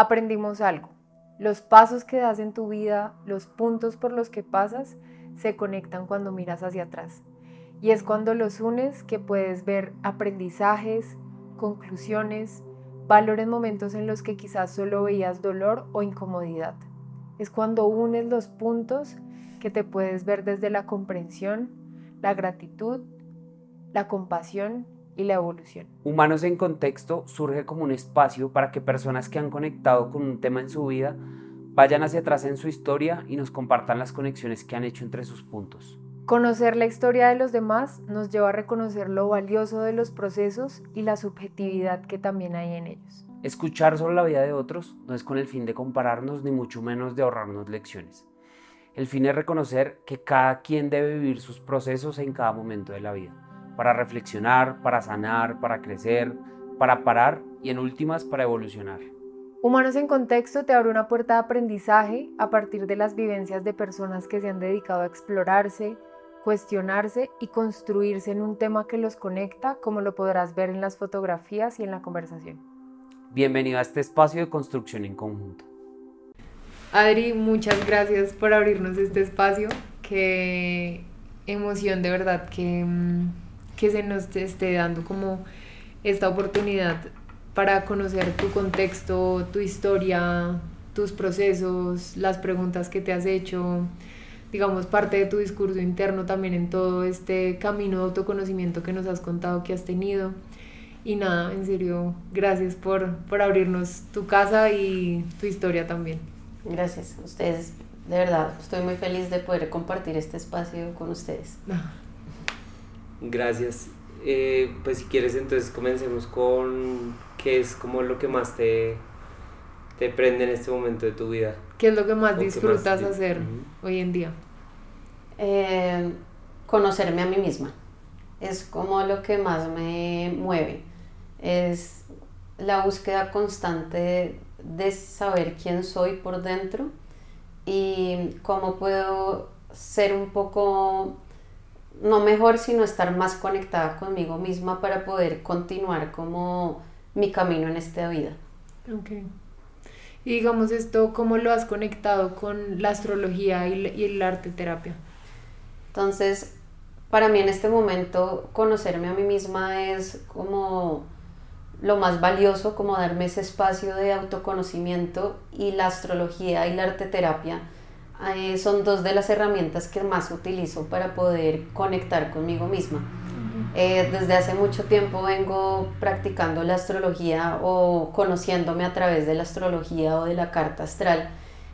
aprendimos algo. Los pasos que das en tu vida, los puntos por los que pasas, se conectan cuando miras hacia atrás. Y es cuando los unes que puedes ver aprendizajes, conclusiones, valores momentos en los que quizás solo veías dolor o incomodidad. Es cuando unes los puntos que te puedes ver desde la comprensión, la gratitud, la compasión y la evolución. Humanos en Contexto surge como un espacio para que personas que han conectado con un tema en su vida vayan hacia atrás en su historia y nos compartan las conexiones que han hecho entre sus puntos. Conocer la historia de los demás nos lleva a reconocer lo valioso de los procesos y la subjetividad que también hay en ellos. Escuchar sobre la vida de otros no es con el fin de compararnos ni mucho menos de ahorrarnos lecciones. El fin es reconocer que cada quien debe vivir sus procesos en cada momento de la vida, para reflexionar, para sanar, para crecer, para parar y en últimas para evolucionar. Humanos en Contexto te abre una puerta de aprendizaje a partir de las vivencias de personas que se han dedicado a explorarse, cuestionarse y construirse en un tema que los conecta, como lo podrás ver en las fotografías y en la conversación. Bienvenido a este espacio de construcción en conjunto. Adri, muchas gracias por abrirnos este espacio. Qué emoción de verdad que, mm, que se nos esté dando como esta oportunidad para conocer tu contexto, tu historia, tus procesos, las preguntas que te has hecho, digamos, parte de tu discurso interno también en todo este camino de autoconocimiento que nos has contado que has tenido. Y nada, en serio, gracias por, por abrirnos tu casa y tu historia también. Gracias a ustedes. De verdad, estoy muy feliz de poder compartir este espacio con ustedes. Gracias. Eh, pues si quieres, entonces comencemos con qué es como lo que más te, te prende en este momento de tu vida. ¿Qué es lo que más disfrutas hacer hoy en día? Eh, conocerme a mí misma. Es como lo que más me mueve. Es la búsqueda constante de saber quién soy por dentro y cómo puedo ser un poco no mejor, sino estar más conectada conmigo misma para poder continuar como mi camino en esta vida. Ok. Y digamos esto, ¿cómo lo has conectado con la astrología y, y el arte terapia? Entonces, para mí en este momento conocerme a mí misma es como lo más valioso, como darme ese espacio de autoconocimiento y la astrología y la arte terapia eh, son dos de las herramientas que más utilizo para poder conectar conmigo misma. Eh, desde hace mucho tiempo vengo practicando la astrología o conociéndome a través de la astrología o de la carta astral.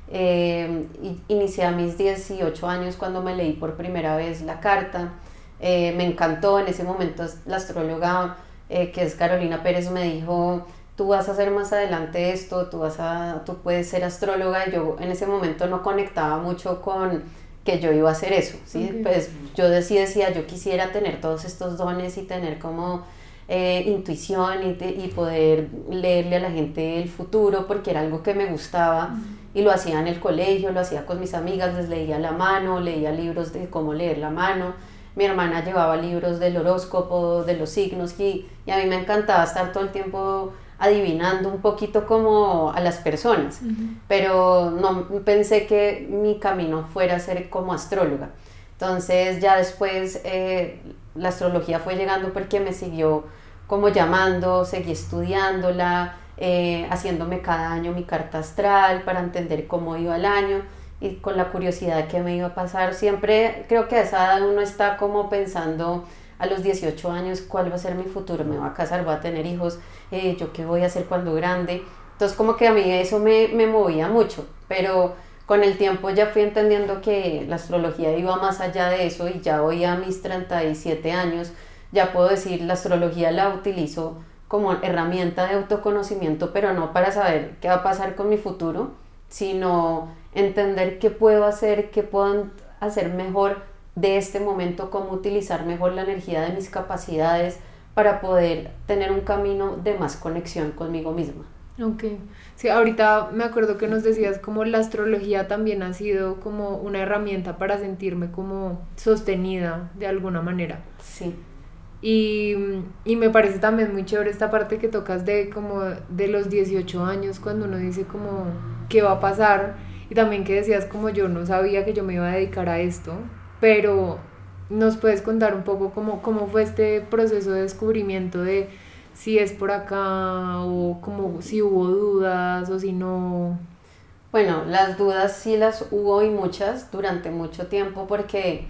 Eh, inicié a mis 18 años cuando me leí por primera vez la carta. me encantó, en ese momento la astróloga que es Carolina Pérez me dijo, tú vas a hacer más adelante esto, tú, vas a, tú puedes ser astróloga. Yo en ese momento no conectaba mucho con que yo iba a hacer eso, ¿sí? Pues yo decía, decía, yo quisiera tener todos estos dones y tener como eh, intuición y, y, poder leerle a la gente el futuro porque era algo que me gustaba y lo hacía en el colegio, lo hacía con mis amigas, les leía la mano, leía libros de cómo leer la mano. Mi hermana llevaba libros del horóscopo, de los signos y, y a mí me encantaba estar todo el tiempo adivinando un poquito como a las personas, pero no pensé que mi camino fuera a ser como astróloga. Entonces ya después eh, la astrología fue llegando porque me siguió como llamando, seguí estudiándola, eh, haciéndome cada año mi carta astral para entender cómo iba el año y con la curiosidad que me iba a pasar. Siempre creo que a esa edad uno está como pensando a los 18 años cuál va a ser mi futuro, me voy a casar, voy a tener hijos, eh, yo qué voy a hacer cuando grande. Entonces como que a mí eso me, me movía mucho, pero con el tiempo ya fui entendiendo que la astrología iba más allá de eso y ya hoy a mis 37 años ya puedo decir la astrología la utilizo como herramienta de autoconocimiento, pero no para saber qué va a pasar con mi futuro, sino entender qué puedo hacer, qué puedo hacer mejor de este momento, cómo utilizar mejor la energía de mis capacidades para poder tener un camino de más conexión conmigo misma. Ok, sí, ahorita me acuerdo que nos decías como la astrología también ha sido como una herramienta para sentirme como sostenida de alguna manera. Sí, Y, y, me parece también muy chévere esta parte que tocas de como de los 18 años, cuando uno dice como qué va a pasar. Y también que decías como yo no sabía que yo me iba a dedicar a esto, pero nos puedes contar un poco cómo, cómo fue este proceso de descubrimiento de si es por acá o como si hubo dudas o si no. Bueno, las dudas sí las hubo y muchas durante mucho tiempo porque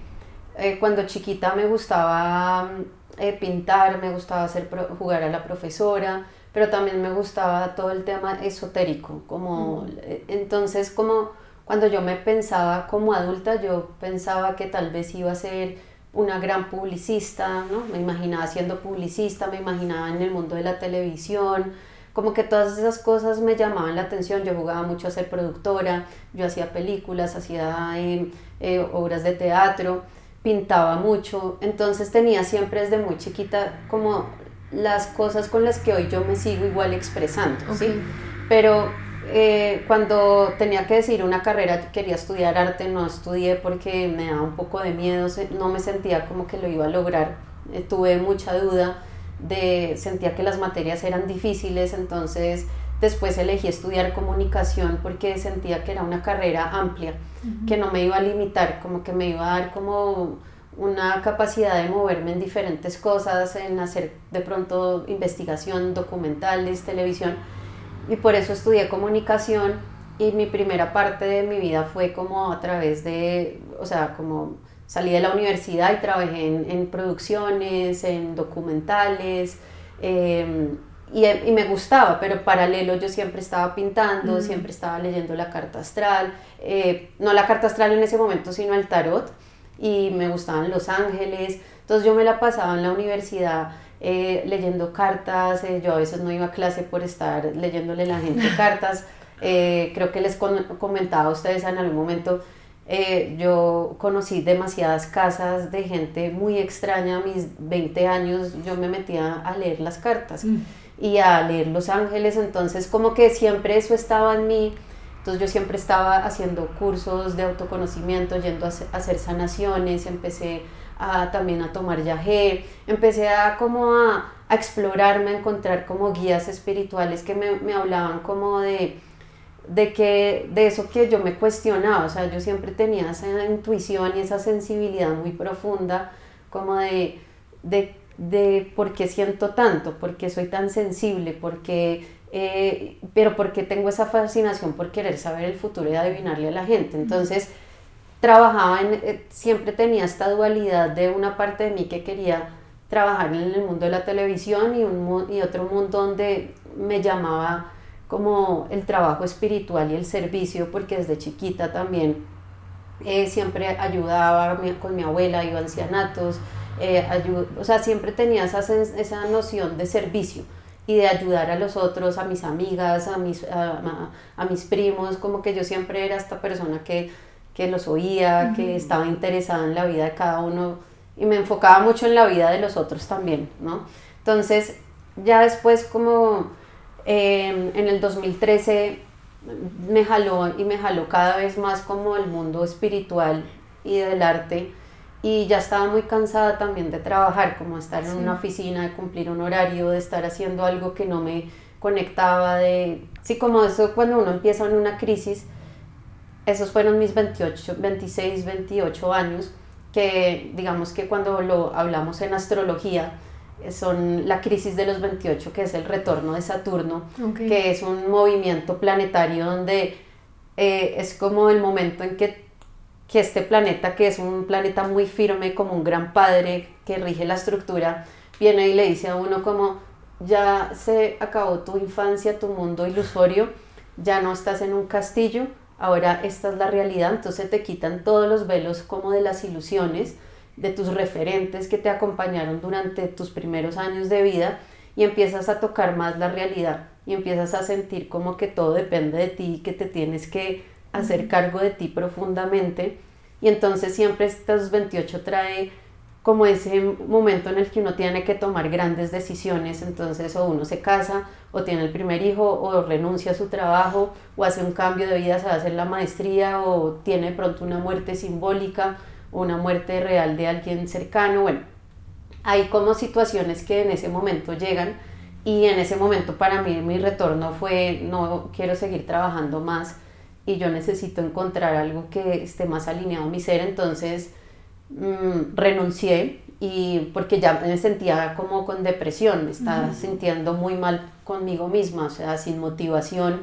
eh, cuando chiquita me gustaba eh, pintar, me gustaba hacer jugar a la profesora, pero también me gustaba todo el tema esotérico, como eh, entonces como cuando yo me pensaba como adulta, yo pensaba que tal vez iba a ser una gran publicista, ¿no? Me imaginaba siendo publicista, me imaginaba en el mundo de la televisión, como que todas esas cosas me llamaban la atención. Yo jugaba mucho a ser productora, yo hacía películas, hacía eh, obras de teatro pintaba mucho, entonces tenía siempre desde muy chiquita como las cosas con las que hoy yo me sigo igual expresando, ¿sí? Pero eh, cuando tenía que decir una carrera, quería estudiar arte, no estudié porque me daba un poco de miedo, no me sentía como que lo iba a lograr, eh, tuve mucha duda, de, sentía que las materias eran difíciles, entonces después elegí estudiar comunicación porque sentía que era una carrera amplia que no me iba a limitar, como que me iba a dar como una capacidad de moverme en diferentes cosas, en hacer de pronto investigación, documentales, televisión. Y por eso estudié comunicación y mi primera parte de mi vida fue como a través de, o sea, como salí de la universidad y trabajé en, producciones, en documentales. Em, y, y, me gustaba, pero paralelo yo siempre estaba pintando, siempre estaba leyendo la carta astral, eh, no la carta astral en ese momento, sino el tarot, y me gustaban los ángeles, entonces yo me la pasaba en la universidad eh, leyendo cartas, eh, yo a veces no iba a clase por estar leyéndole a la gente cartas, creo que les comentaba a ustedes en algún momento, yo conocí demasiadas casas de gente muy extraña, a mis 20 años yo me metía a leer las cartas. Mm y a leer Los Ángeles, entonces como que siempre eso estaba en mí, entonces yo siempre estaba haciendo cursos de autoconocimiento, yendo a hacer sanaciones, empecé a, también a tomar yagé, empecé a como a, explorarme, a encontrar como guías espirituales que me, me hablaban como de, de que de eso que yo me cuestionaba, o sea, yo siempre tenía esa intuición y esa sensibilidad muy profunda como de, de de por qué siento tanto, por qué soy tan sensible, por qué, eh, pero por qué tengo esa fascinación por querer saber el futuro y adivinarle a la gente. Entonces, trabajaba en, eh, siempre tenía esta dualidad de una parte de mí que quería trabajar en el mundo de la televisión y, otro mundo donde me llamaba como el trabajo espiritual y el servicio, porque desde chiquita también eh, siempre ayudaba con mi abuela, iba a ancianatos, eh, o sea, siempre tenía esa, esa noción de servicio y de ayudar a los otros, a mis amigas, a mis, a, mis primos, como que yo siempre era esta persona que, que los oía, que estaba interesada en la vida de cada uno y me enfocaba mucho en la vida de los otros también, ¿no? Entonces, ya después como em, en el 2013 me jaló y me jaló cada vez más como el mundo espiritual y del arte y ya estaba muy cansada también de trabajar, como estar en una oficina, de cumplir un horario, de estar haciendo algo que no me conectaba, de... Sí, como eso cuando uno empieza en una crisis, esos fueron mis 28, 26, 28 años, que digamos que cuando lo hablamos en astrología, son la crisis de los 28, que es el retorno de Saturno, que es un movimiento planetario donde eh, es como el momento en que que este planeta, que es un planeta muy firme, como un gran padre que rige la estructura, viene y le dice a uno como, ya se acabó tu infancia, tu mundo ilusorio, ya no estás en un castillo, ahora esta es la realidad, entonces te quitan todos los velos como de las ilusiones, de tus referentes que te acompañaron durante tus primeros años de vida y empiezas a tocar más la realidad y empiezas a sentir como que todo depende de ti, que te tienes que hacer cargo de ti profundamente. Y entonces siempre estos 28 trae como ese momento en el que uno tiene que tomar grandes decisiones, entonces o uno se casa o tiene el primer hijo o renuncia a su trabajo o hace un cambio de vida, se va a hacer la maestría o tiene pronto una muerte simbólica o una muerte real de alguien cercano, bueno. hay como situaciones que en ese momento llegan y en ese momento para mí mi retorno fue no quiero seguir trabajando más y yo necesito encontrar algo que esté más alineado a mi ser, entonces mm, renuncié y porque ya me sentía como con depresión, me estaba sintiendo muy mal conmigo misma, o sea, sin motivación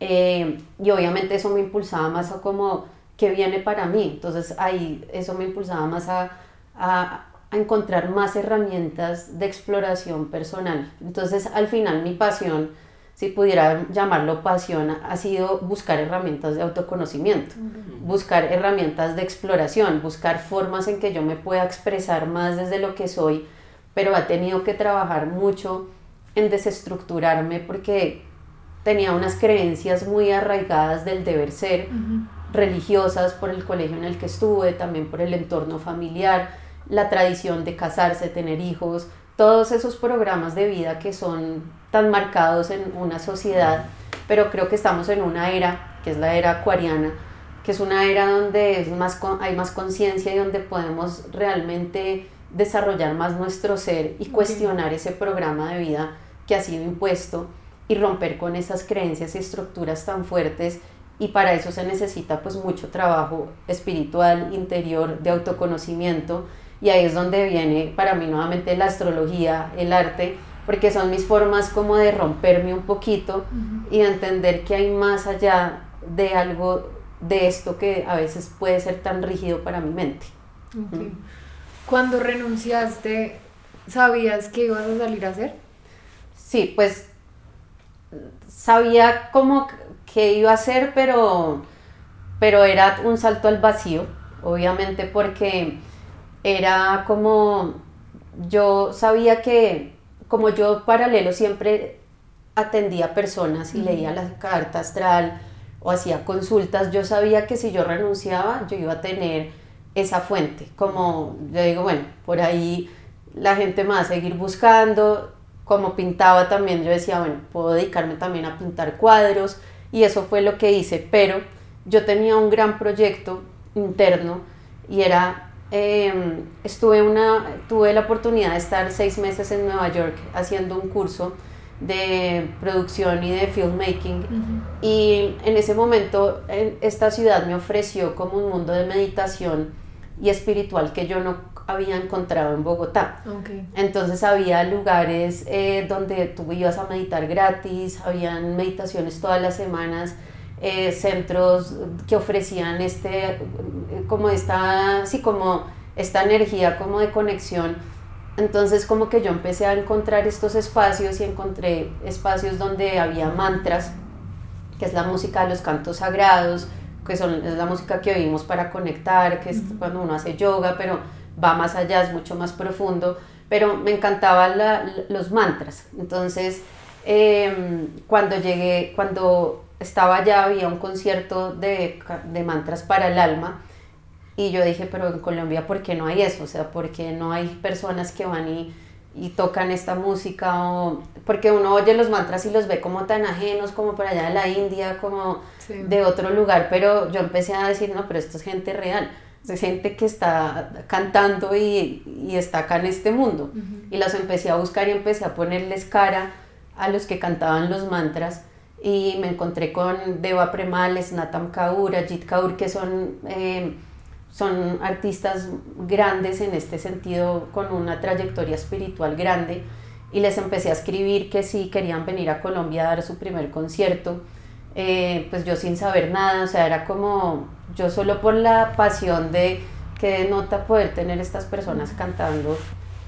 eh, y obviamente eso me impulsaba más a como qué viene para mí, entonces ahí eso me impulsaba más a, a, a encontrar más herramientas de exploración personal, entonces al final mi pasión si pudiera llamarlo pasión, ha sido buscar herramientas de autoconocimiento, buscar herramientas de exploración, buscar formas en que yo me pueda expresar más desde lo que soy, pero ha tenido que trabajar mucho en desestructurarme porque tenía unas creencias muy arraigadas del deber ser, religiosas por el colegio en el que estuve, también por el entorno familiar, la tradición de casarse, tener hijos, todos esos programas de vida que son tan marcados en una sociedad, pero creo que estamos en una era, que es la era acuariana, que es una era donde es más, hay más conciencia y donde podemos realmente desarrollar más nuestro ser y cuestionar ese programa de vida que ha sido impuesto y romper con esas creencias y estructuras tan fuertes. Y para eso se necesita pues mucho trabajo espiritual, interior, de autoconocimiento y ahí es donde viene para mí nuevamente la astrología, el arte, porque son mis formas como de romperme un poquito y de entender que hay más allá de algo de esto que a veces puede ser tan rígido para mi mente. Cuando renunciaste, ¿sabías que ibas a salir a hacer? Sí, pues sabía como que iba a hacer, pero, pero era un salto al vacío, obviamente porque era como, yo sabía que, como yo paralelo siempre atendía personas y leía la carta astral o hacía consultas, yo sabía que si yo renunciaba, yo iba a tener esa fuente. Como yo digo, bueno, por ahí la gente me va a seguir buscando. Como pintaba también, yo decía, bueno, puedo dedicarme también a pintar cuadros. Y eso fue lo que hice. Pero yo tenía un gran proyecto interno y era Em, estuve una, tuve la oportunidad de estar seis meses en Nueva York haciendo un curso de producción y de filmmaking. Y en ese momento esta ciudad me ofreció como un mundo de meditación y espiritual que yo no había encontrado en Bogotá. Entonces había lugares eh, donde tú ibas a meditar gratis, habían meditaciones todas las semanas, eh, centros que ofrecían este, como esta, sí, como esta energía como de conexión. Entonces como que yo empecé a encontrar estos espacios y encontré espacios donde había mantras, que es la música de los cantos sagrados, que son, es la música que oímos para conectar, que es cuando uno hace yoga, pero va más allá, es mucho más profundo. Pero me encantaban los mantras. Entonces, em, cuando llegué, cuando estaba allá había un concierto de, de, mantras para el alma y yo dije, pero en Colombia, ¿por qué no hay eso? O sea, ¿por qué no hay personas que van y, y tocan esta música? O, porque uno oye los mantras y los ve como tan ajenos, como por allá de la India, como de otro lugar, pero yo empecé a decir, no, pero esto es gente real. Es gente que está cantando y, y está acá en este mundo. Y los empecé a buscar y empecé a ponerles cara a los que cantaban los mantras y me encontré con Deva Premales, Natam Kaur, Ajit Kaur, que son, eh, son artistas grandes en este sentido, con una trayectoria espiritual grande, y les empecé a escribir que si querían venir a Colombia a dar su primer concierto, eh, pues yo sin saber nada, o sea, era como yo solo por la pasión de que nota poder tener estas personas cantando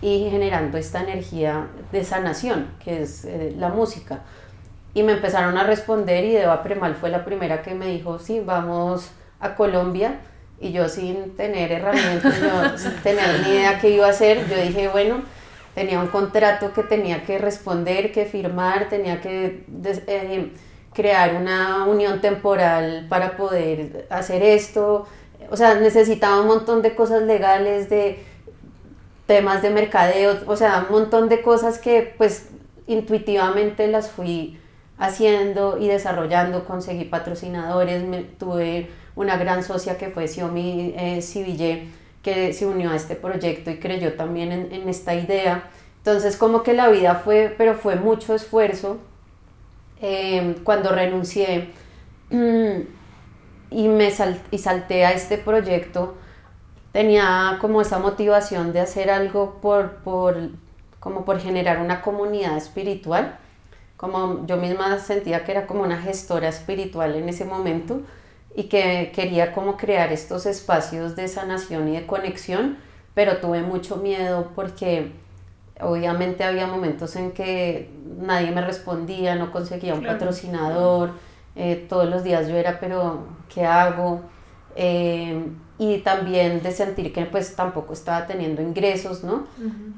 y generando esta energía de sanación, que es eh, la música y me empezaron a responder y Eva Premal fue la primera que me dijo, sí, vamos a Colombia. Y yo sin tener herramientas, sin tener ni idea qué iba a hacer, yo dije, bueno, tenía un contrato que tenía que responder, que firmar, tenía que eh, crear una unión temporal para poder hacer esto. O sea, necesitaba un montón de cosas legales, de temas de mercadeo, o sea, un montón de cosas que pues intuitivamente las fui haciendo y desarrollando, conseguí patrocinadores, tuve una gran socia que fue Xiomi eh, que se unió a este proyecto y creyó también en, esta idea. Entonces como que la vida fue, pero fue mucho esfuerzo. Em, cuando renuncié mm, y me y salté a este proyecto, tenía como esa motivación de hacer algo por, por, como por generar una comunidad espiritual. Como yo misma sentía que era como una gestora espiritual en ese momento y que quería como crear estos espacios de sanación y de conexión, pero tuve mucho miedo porque obviamente había momentos en que nadie me respondía, no conseguía un patrocinador, eh, todos los días yo era, pero ¿qué hago? Eh, y también de sentir que pues tampoco estaba teniendo ingresos, ¿no?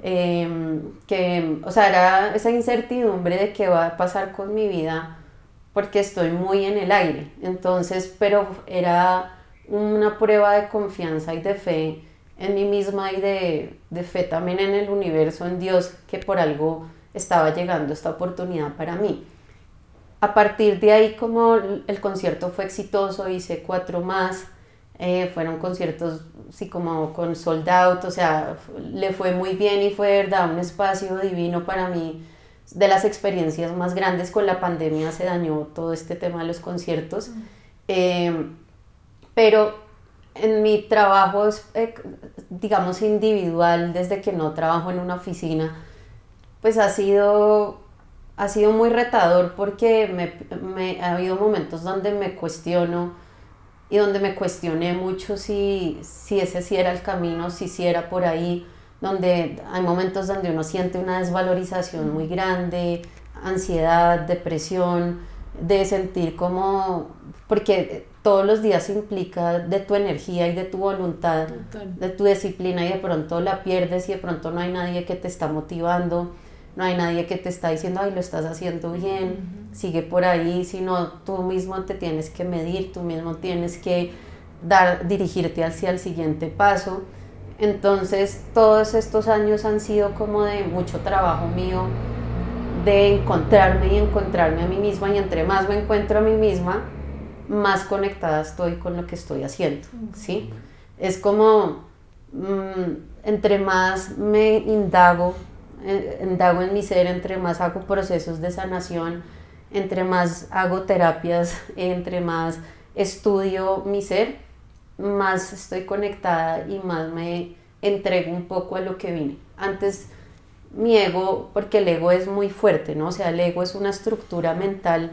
Em, que, o sea, era esa incertidumbre de qué va a pasar con mi vida porque estoy muy en el aire. Entonces, pero era una prueba de confianza y de fe en mí misma y de, de fe también en el universo, en Dios, que por algo estaba llegando esta oportunidad para mí. A partir de ahí, como el concierto fue exitoso, hice cuatro más, eh, fueron conciertos así como con sold out, o sea, le fue muy bien y fue verdad un espacio divino para mí, de las experiencias más grandes con la pandemia se dañó todo este tema de los conciertos, eh, pero en mi trabajo, eh, digamos, individual, desde que no trabajo en una oficina, pues ha sido, ha sido muy retador porque me, me, ha habido momentos donde me cuestiono y donde me cuestioné mucho si, si ese sí era el camino, si sí era por ahí, donde hay momentos donde uno siente una desvalorización muy grande, ansiedad, depresión, de sentir como, porque todos los días implica de tu energía y de tu voluntad, de tu disciplina y de pronto la pierdes y de pronto no hay nadie que te está motivando no hay nadie que te está diciendo, ay, lo estás haciendo bien, sigue por ahí, sino tú mismo te tienes que medir, tú mismo tienes que dar, dirigirte hacia el siguiente paso. Entonces, todos estos años han sido como de mucho trabajo mío, de encontrarme y encontrarme a mí misma, y entre más me encuentro a mí misma, más conectada estoy con lo que estoy haciendo, ¿sí? Es como, mm, entre más me indago indago en mi ser, entre más hago procesos de sanación, entre más hago terapias, entre más estudio mi ser, más estoy conectada y más me entrego un poco a lo que vine. Antes mi ego, porque el ego es muy fuerte, ¿no? O sea, el ego es una estructura mental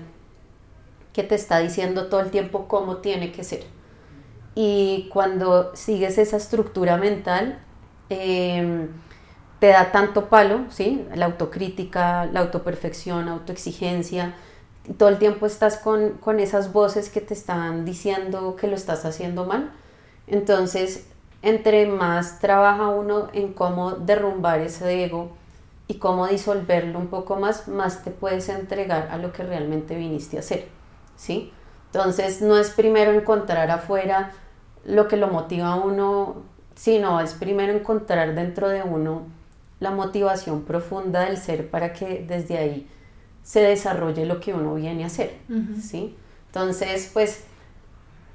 que te está diciendo todo el tiempo cómo tiene que ser. Y cuando sigues esa estructura mental, eh, te da tanto palo, ¿sí? La autocrítica, la autoperfección, autoexigencia. Y todo el tiempo estás con, con esas voces que te están diciendo que lo estás haciendo mal. Entonces, entre más trabaja uno en cómo derrumbar ese ego y cómo disolverlo un poco más, más te puedes entregar a lo que realmente viniste a hacer, ¿sí? Entonces, no es primero encontrar afuera lo que lo motiva a uno, sino es primero encontrar dentro de uno la motivación profunda del ser para que desde ahí se desarrolle lo que uno viene a hacer, ¿sí? Entonces, pues,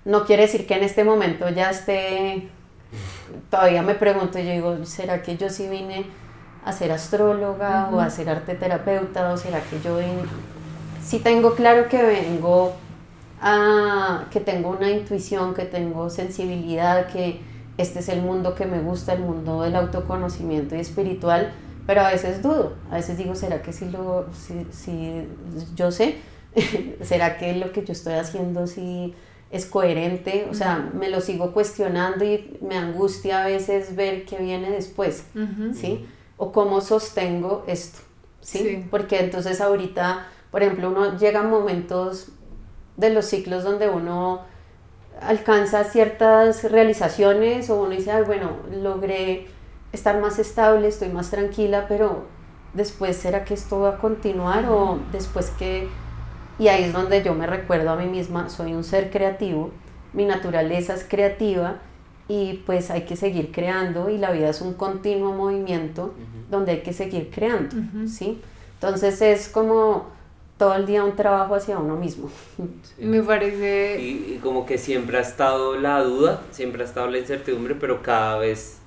no quiere decir que en este momento ya esté, todavía me pregunto, yo digo, ¿será que yo sí vine a ser astróloga o a ser arte terapeuta o será que yo vine? Sí tengo claro que vengo a, que tengo una intuición, que tengo sensibilidad, que este es el mundo que me gusta, el mundo del autoconocimiento y espiritual, pero a veces dudo, a veces digo, ¿será que si, lo, si, yo sé? ¿Será que lo que yo estoy haciendo sí es coherente? O sea, me lo sigo cuestionando y me angustia a veces ver qué viene después, ¿sí? O cómo sostengo esto, ¿sí? Porque entonces ahorita, por ejemplo, uno llega a momentos de los ciclos donde uno alcanza ciertas realizaciones o uno dice, Ay, bueno, logré estar más estable, estoy más tranquila, pero después será que esto va a continuar o después que... Y ahí es donde yo me recuerdo a mí misma, soy un ser creativo, mi naturaleza es creativa y pues hay que seguir creando y la vida es un continuo movimiento donde hay que seguir creando, ¿sí? Entonces es como todo el día un trabajo hacia uno mismo. Me parece... Y, y como que siempre ha estado la duda, siempre ha estado la incertidumbre, pero cada vez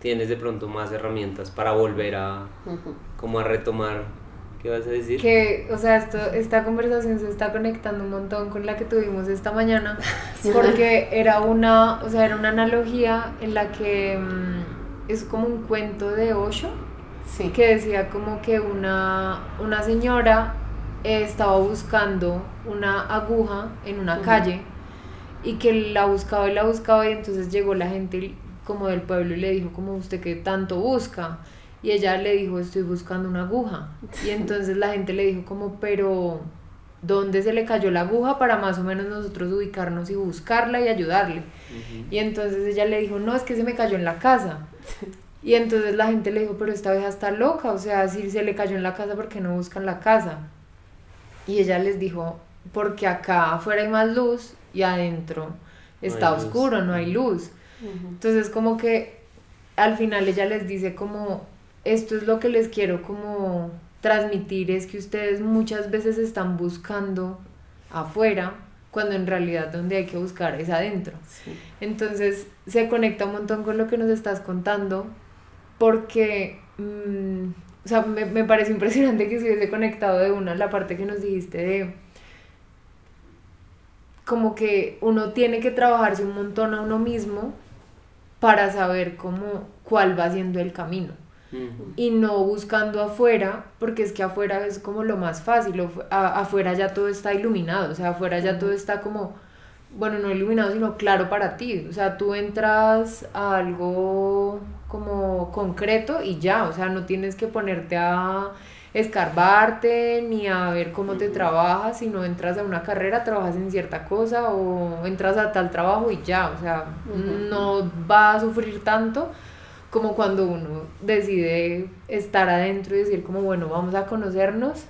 tienes de pronto más herramientas para volver a, como a retomar. ¿Qué vas a decir? que, o sea, esto, esta conversación se está conectando un montón con la que tuvimos esta mañana, porque era una, o sea, era una analogía en la que mm, es como un cuento de Osho, Sí. que decía como que una, una señora estaba buscando una aguja en una calle y que la buscaba y la buscaba y entonces llegó la gente como del pueblo y le dijo como usted que tanto busca y ella le dijo estoy buscando una aguja y entonces la gente le dijo como pero ¿dónde se le cayó la aguja para más o menos nosotros ubicarnos y buscarla y ayudarle? Y entonces ella le dijo, no, es que se me cayó en la casa. Y entonces la gente le dijo, pero esta vieja está loca, o sea, si se le cayó en la casa, ¿por qué no buscan la casa? Y ella les dijo, porque acá afuera hay más luz y adentro está luz. oscuro, no hay luz. Ujú. Entonces como que al final ella les dice como, esto es lo que les quiero como transmitir, es que ustedes muchas veces están buscando afuera, cuando en realidad donde hay que buscar es adentro. Sí. Entonces se conecta un montón con lo que nos estás contando, porque, mm, o sea, me, me parece impresionante que se hubiese conectado de una la parte que nos dijiste de como que uno tiene que trabajarse un montón a uno mismo para saber cómo, cuál va siendo el camino. Y no buscando afuera, porque es que afuera es como lo más fácil, a- afuera ya todo está iluminado, o sea, afuera ya todo está como, bueno, no iluminado, sino claro para ti, o sea, tú entras a algo como concreto y ya, o sea, no tienes que ponerte a escarbarte ni a ver cómo te trabajas, sino entras a una carrera, trabajas en cierta cosa o entras a tal trabajo y ya, o sea, no va a sufrir tanto como cuando uno decide estar adentro y decir como bueno, vamos a conocernos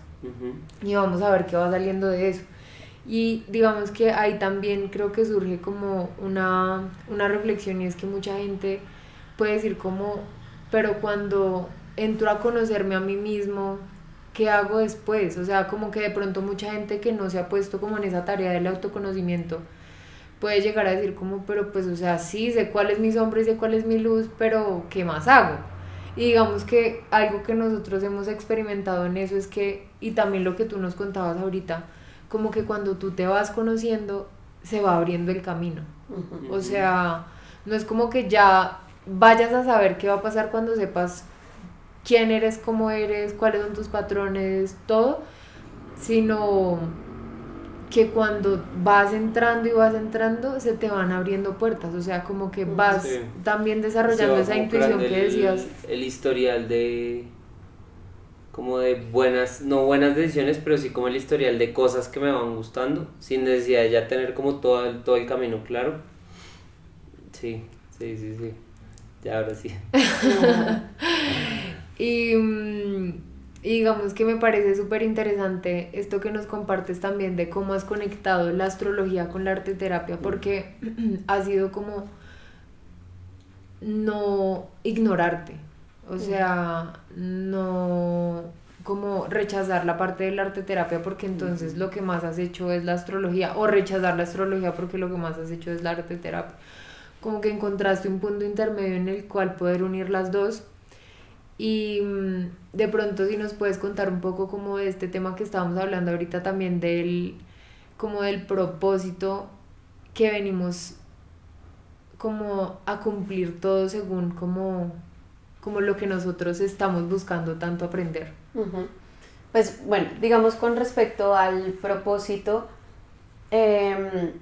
y vamos a ver qué va saliendo de eso. Y digamos que ahí también creo que surge como una, una reflexión y es que mucha gente puede decir como, pero cuando entro a conocerme a mí mismo, ¿qué hago después? O sea, como que de pronto mucha gente que no se ha puesto como en esa tarea del autoconocimiento puede llegar a decir como, pero pues, o sea, sí, sé cuál es mi sombra y sé cuál es mi luz, pero ¿qué más hago? Y digamos que algo que nosotros hemos experimentado en eso es que, y también lo que tú nos contabas ahorita, como que cuando tú te vas conociendo, se va abriendo el camino. O sea, no es como que ya vayas a saber qué va a pasar cuando sepas quién eres, cómo eres, cuáles son tus patrones, todo, sino que cuando vas entrando y vas entrando, se te van abriendo puertas, o sea, como que vas Sí. también desarrollando esa intuición que el- decías. El historial de. Como de buenas, no buenas decisiones, pero sí como el historial de cosas que me van gustando, sin necesidad de ya tener como todo el, todo el camino claro. Sí, sí, sí, sí. Ya ahora sí. Y, mm, y digamos que me parece súper interesante esto que nos compartes también de cómo has conectado la astrología con la arteterapia, porque ha sido como no ignorarte, o sea, no como rechazar la parte de la arteterapia porque entonces lo que más has hecho es la astrología o rechazar la astrología porque lo que más has hecho es la arteterapia. Como que encontraste un punto intermedio en el cual poder unir las dos y mm, de pronto si nos puedes contar un poco como de este tema que estábamos hablando ahorita también del como del propósito que venimos como a cumplir todo según como como lo que nosotros estamos buscando tanto aprender. Pues bueno, digamos con respecto al propósito, em,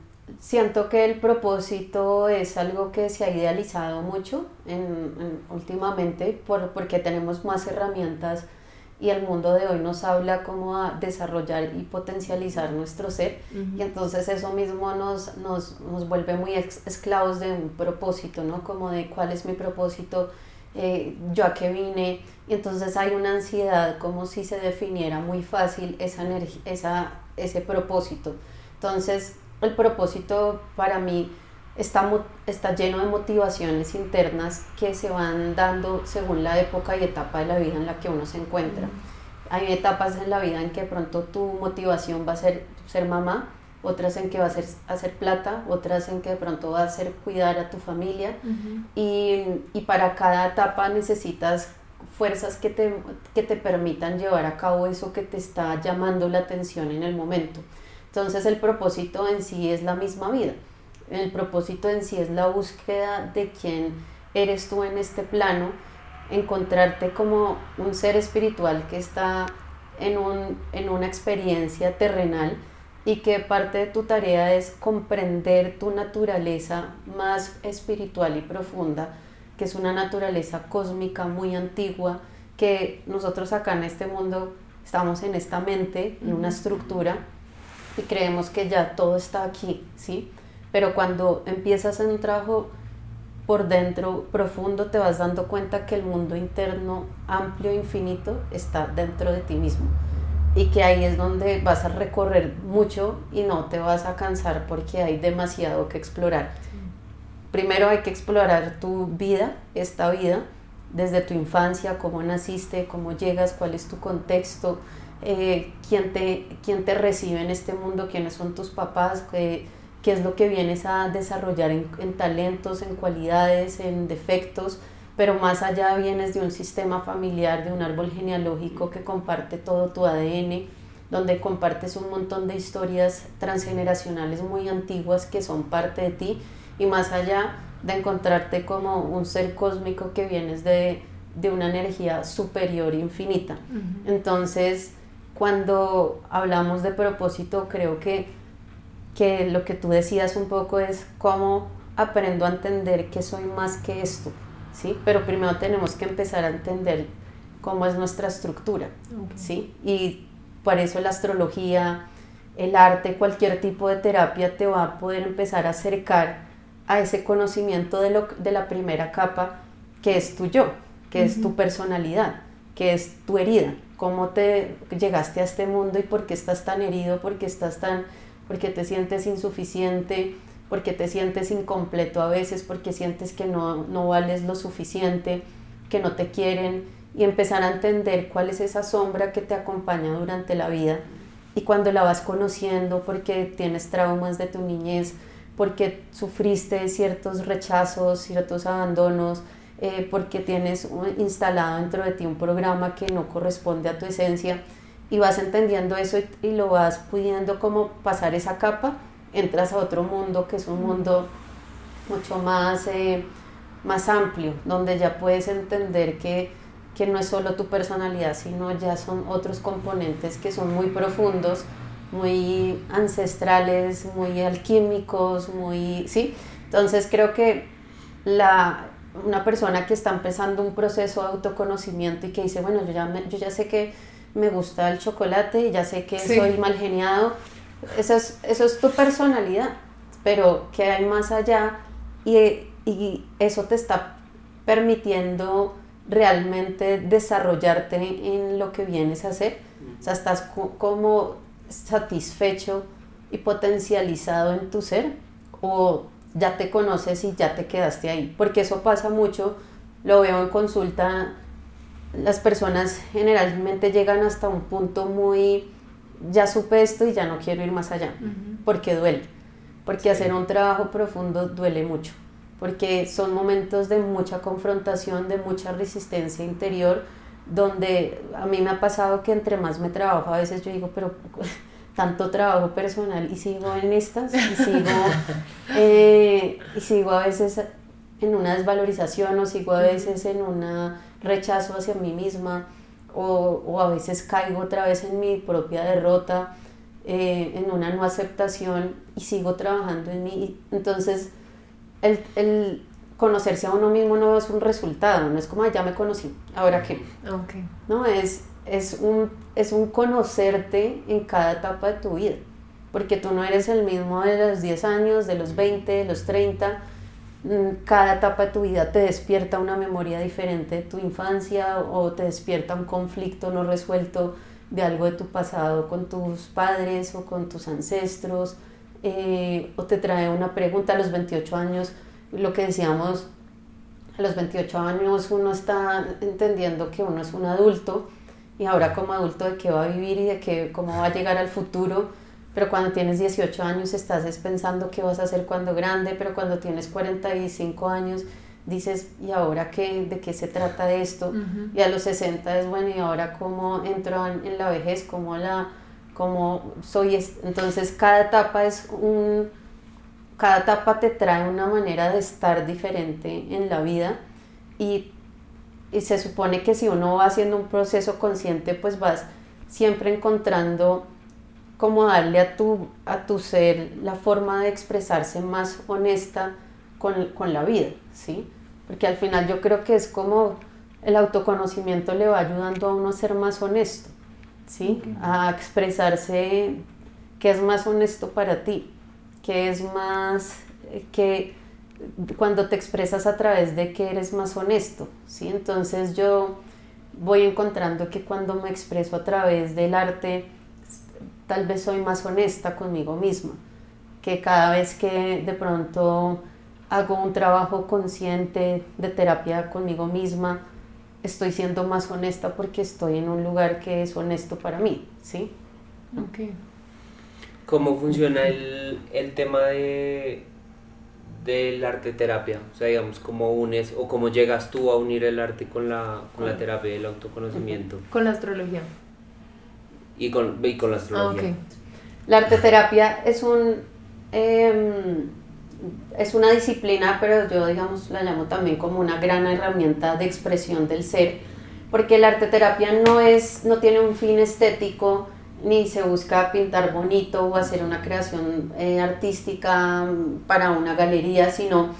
siento que el propósito es algo que se ha idealizado mucho en, en- últimamente por, porque tenemos más herramientas y el mundo de hoy nos habla cómo a desarrollar y potencializar nuestro ser y entonces eso mismo nos, nos, nos vuelve muy esclavos de un propósito, ¿no? Como de cuál es mi propósito, eh, yo a qué vine, y entonces hay una ansiedad como si se definiera muy fácil esa esa, ese propósito. Entonces el propósito para mí está, está lleno de motivaciones internas que se van dando según la época y etapa de la vida en la que uno se encuentra. hay etapas en la vida en que de pronto tu motivación va a ser ser mamá, otras en que va a ser hacer plata, otras en que de pronto va a ser cuidar a tu familia y, y, para cada etapa necesitas fuerzas que te, que te permitan llevar a cabo eso que te está llamando la atención en el momento. Entonces el propósito en sí es la misma vida, el propósito en sí es la búsqueda de quién eres tú en este plano, encontrarte como un ser espiritual que está en, un, en una experiencia terrenal y que parte de tu tarea es comprender tu naturaleza más espiritual y profunda, que es una naturaleza cósmica muy antigua, que nosotros acá en este mundo estamos en esta mente, en una estructura, y creemos que ya todo está aquí, ¿sí? Pero cuando empiezas en un trabajo por dentro profundo, te vas dando cuenta que el mundo interno amplio, infinito, está dentro de ti mismo y que ahí es donde vas a recorrer mucho y no te vas a cansar porque hay demasiado que explorar. Primero hay que explorar tu vida, esta vida, desde tu infancia, cómo naciste, cómo llegas, cuál es tu contexto, eh, quién, te, quién te recibe en este mundo, quiénes son tus papás, qué, qué es lo que vienes a desarrollar en, en talentos, en cualidades, en defectos pero más allá vienes de un sistema familiar, de un árbol genealógico que comparte todo tu ADN, donde compartes un montón de historias transgeneracionales muy antiguas que son parte de ti y más allá de encontrarte como un ser cósmico que vienes de, de una energía superior infinita. Entonces, cuando hablamos de propósito, creo que, que lo que tú decías un poco es cómo aprendo a entender que soy más que esto ¿sí? Pero primero tenemos que empezar a entender cómo es nuestra estructura, ¿sí? Y por eso la astrología, el arte, cualquier tipo de terapia te va a poder empezar a acercar a ese conocimiento de, lo, de la primera capa que es tu yo, que es tu personalidad, que es tu herida, cómo te llegaste a este mundo y por qué estás tan herido, por qué estás tan, porque te sientes insuficiente, porque te sientes incompleto a veces, porque sientes que no, no vales lo suficiente, que no te quieren y empezar a entender cuál es esa sombra que te acompaña durante la vida. Y cuando la vas conociendo porque tienes traumas de tu niñez, porque sufriste ciertos rechazos, ciertos abandonos, eh, porque tienes instalado dentro de ti un programa que no corresponde a tu esencia y vas entendiendo eso y, y lo vas pudiendo como pasar esa capa entras a otro mundo que es un mundo mucho más, eh, más amplio, donde ya puedes entender que, que no es solo tu personalidad, sino ya son otros componentes que son muy profundos, muy ancestrales, muy alquímicos, muy... ¿sí? Entonces creo que la, una persona que está empezando un proceso de autoconocimiento y que dice, bueno, yo ya, yo ya sé que me gusta el chocolate y ya sé que soy mal geniado, eso es, eso es tu personalidad, pero que hay más allá y, y eso te está permitiendo realmente desarrollarte en lo que vienes a hacer. O sea, estás como satisfecho y potencializado en tu ser o ya te conoces y ya te quedaste ahí. Porque eso pasa mucho, lo veo en consulta, las personas generalmente llegan hasta un punto muy ya supe esto y ya no quiero ir más allá, porque duele, porque hacer un trabajo profundo duele mucho, porque son momentos de mucha confrontación, de mucha resistencia interior, donde a mí me ha pasado que entre más me trabajo, a veces yo digo, pero tanto trabajo personal y sigo en estas, y sigo, eh, y sigo a veces en una desvalorización o sigo a veces en un rechazo hacia mí misma o, o, a veces caigo otra vez en mi propia derrota, eh, en una no aceptación y sigo trabajando en mí. Entonces, el, el, conocerse a uno mismo no es un resultado, no es como, ya me conocí, ahora qué. Okay. No, es, es, un, es un conocerte en cada etapa de tu vida, porque tú no eres el mismo de los 10 años, de los 20, de los 30 Mm, cada etapa de tu vida te despierta una memoria diferente de tu infancia o te despierta un conflicto no resuelto de algo de tu pasado con tus padres o con tus ancestros, eh, o te trae una pregunta a los 28 años, lo que decíamos, a los 28 años uno está entendiendo que uno es un adulto y ahora como adulto de qué va a vivir y de qué, cómo va a llegar al futuro. Pero cuando tienes 18 años estás pensando qué vas a hacer cuando grande, pero cuando tienes 45 años dices, ¿y ahora qué? ¿De qué se trata esto? Y a los 60 es, bueno, ¿y ahora cómo entro en, la vejez? ¿Cómo, la, cómo soy? Entonces cada etapa es un... Cada etapa te trae una manera de estar diferente en la vida y, y se supone que si uno va haciendo un proceso consciente, pues vas siempre encontrando cómo darle a tu, a tu ser la forma de expresarse más honesta con, con la vida. ¿sí? Porque al final yo creo que es como el autoconocimiento le va ayudando a uno a ser más honesto, ¿sí? A expresarse qué es más honesto para ti, qué es más que cuando te expresas a través de que eres más honesto, ¿sí? Entonces yo voy encontrando que cuando me expreso a través del arte, tal vez soy más honesta conmigo misma, que cada vez que de pronto hago un trabajo consciente de terapia conmigo misma, estoy siendo más honesta porque estoy en un lugar que es honesto para mí, ¿sí? Ok. ¿Cómo funciona el, el tema de del arte terapia? O sea, digamos, ¿cómo unes o cómo llegas tú a unir el arte con la, con la terapia y el autoconocimiento? Con la astrología. Y con, y con la astrología. Ah, La arte terapia es un... Em, es una disciplina, pero yo digamos la llamo también como una gran herramienta de expresión del ser, porque la arte terapia no es no tiene un fin estético ni se busca pintar bonito o hacer una creación eh, artística para una galería, sino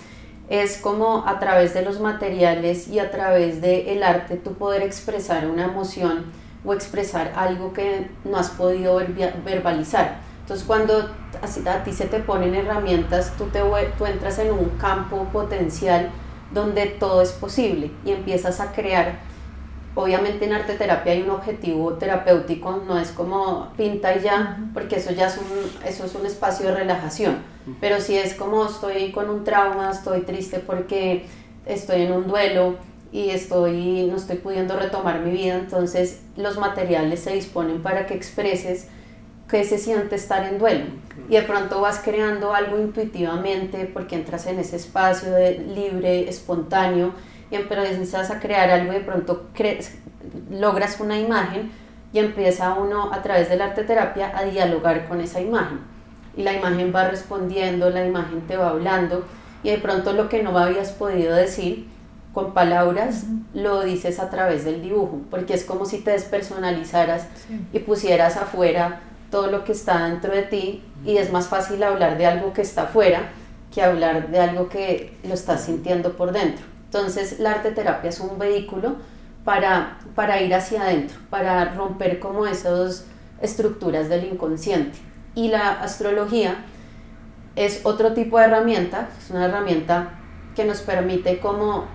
es como a través de los materiales y a través del arte tú poder expresar una emoción o expresar algo que no has podido verbalizar. Entonces cuando a ti se te ponen herramientas, tú, te, tú entras en un campo potencial donde todo es posible y empiezas a crear. Obviamente en arte terapia hay un objetivo terapéutico, no es como pinta y ya, porque eso ya es un, eso es un espacio de relajación. Pero si es como estoy con un trauma, estoy triste porque estoy en un duelo y estoy, no estoy pudiendo retomar mi vida, entonces los materiales se disponen para que expreses qué se siente estar en duelo. Y de pronto vas creando algo intuitivamente porque entras en ese espacio de libre, espontáneo, y empiezas a crear algo y de pronto logras una imagen y empieza uno a través de la arte terapia a dialogar con esa imagen. Y la imagen va respondiendo, la imagen te va hablando y de pronto lo que no habías podido decir con palabras lo dices a través del dibujo, porque es como si te despersonalizaras y pusieras afuera todo lo que está dentro de ti y es más fácil hablar de algo que está afuera que hablar de algo que lo estás sintiendo por dentro. Entonces la arte terapia es un vehículo para, para ir hacia adentro, para romper como esas estructuras del inconsciente. Y la astrología es otro tipo de herramienta, es una herramienta que nos permite como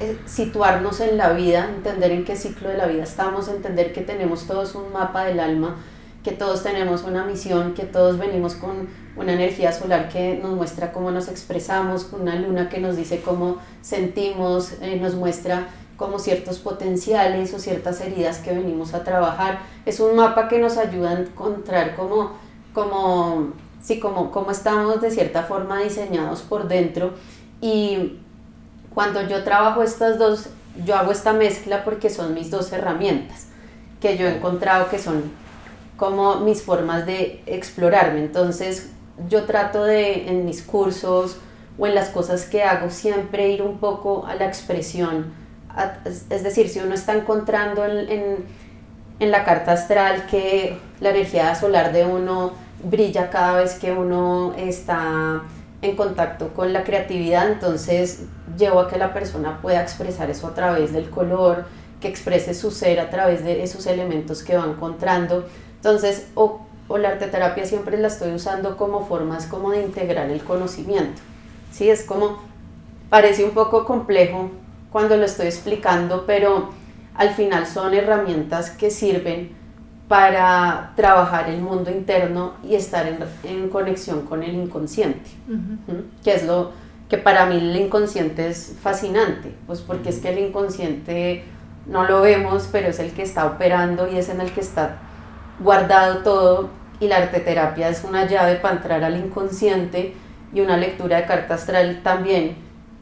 eh, situarnos en la vida, entender en qué ciclo de la vida estamos, entender que tenemos todos un mapa del alma que todos tenemos una misión, que todos venimos con una energía solar que nos muestra cómo nos expresamos, una luna que nos dice cómo sentimos, eh, nos muestra como ciertos potenciales o ciertas heridas que venimos a trabajar. Es un mapa que nos ayuda a encontrar cómo, como, sí, como, cómo estamos de cierta forma diseñados por dentro. Y cuando yo trabajo estas dos, yo hago esta mezcla porque son mis dos herramientas que yo he encontrado que son como mis formas de explorarme. Entonces yo trato de en mis cursos o en las cosas que hago siempre ir un poco a la expresión. es decir, si uno está encontrando en, en, la carta astral que la energía solar de uno brilla cada vez que uno está en contacto con la creatividad, entonces llevo a que la persona pueda expresar eso a través del color, que exprese su ser a través de esos elementos que va encontrando. Entonces, o, o la arteterapia siempre la estoy usando como formas como de integrar el conocimiento. Sí, es como, parece un poco complejo cuando lo estoy explicando, pero al final son herramientas que sirven para trabajar el mundo interno y estar en, en conexión con el inconsciente, que es lo que para mí el inconsciente es fascinante, pues porque es que el inconsciente no lo vemos, pero es el que está operando y es en el que está guardado todo y la arteterapia es una llave para entrar al inconsciente y una lectura de carta astral también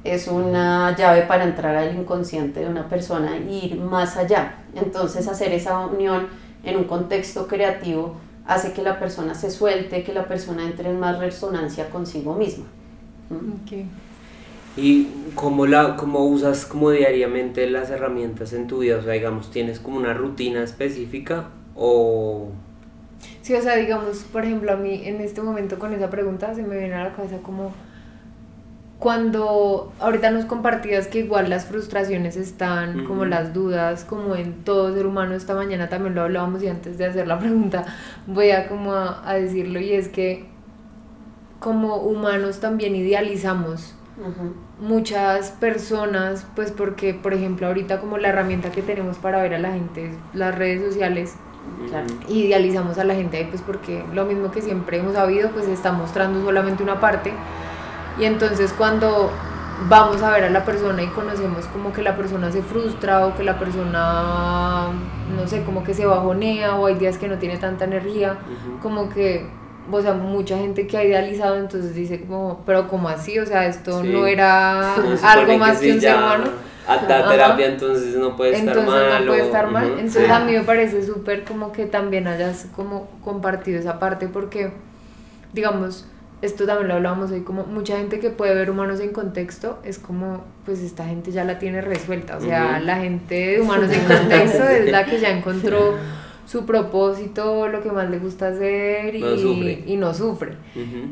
es una llave para entrar al inconsciente de una persona e ir más allá. Entonces hacer esa unión en un contexto creativo hace que la persona se suelte, que la persona entre en más resonancia consigo misma. Okay. ¿Y cómo, la, cómo usas como diariamente las herramientas en tu vida? O sea, digamos, ¿tienes como una rutina específica o...? Sí, o sea, digamos, por ejemplo, a mí en este momento con esa pregunta se me viene a la cabeza como cuando ahorita nos compartías que igual las frustraciones están, como las dudas, como en todo ser humano, esta mañana también lo hablábamos y antes de hacer la pregunta voy a como a, a decirlo y es que como humanos también idealizamos muchas personas, pues porque por ejemplo ahorita como la herramienta que tenemos para ver a la gente, las redes sociales, idealizamos a la gente ahí pues porque lo mismo que siempre hemos sabido pues está mostrando solamente una parte. Y entonces cuando vamos a ver a la persona y conocemos como que la persona se frustra o que la persona, no sé, como que se bajonea o hay días que no tiene tanta energía, como que, o sea, mucha gente que ha idealizado entonces dice como, pero como así, o sea, esto no era algo más que, un ser humano. A terapia entonces no puede estar entonces mal. no puede estar mal. entonces a mí me parece súper como que también hayas como compartido esa parte porque, digamos, esto también lo hablábamos hoy, como mucha gente que puede ver humanos en contexto, es como, pues esta gente ya la tiene resuelta, o sea, la gente de humanos en contexto es la que ya encontró su propósito, lo que más le gusta hacer y no sufre. Y no sufre.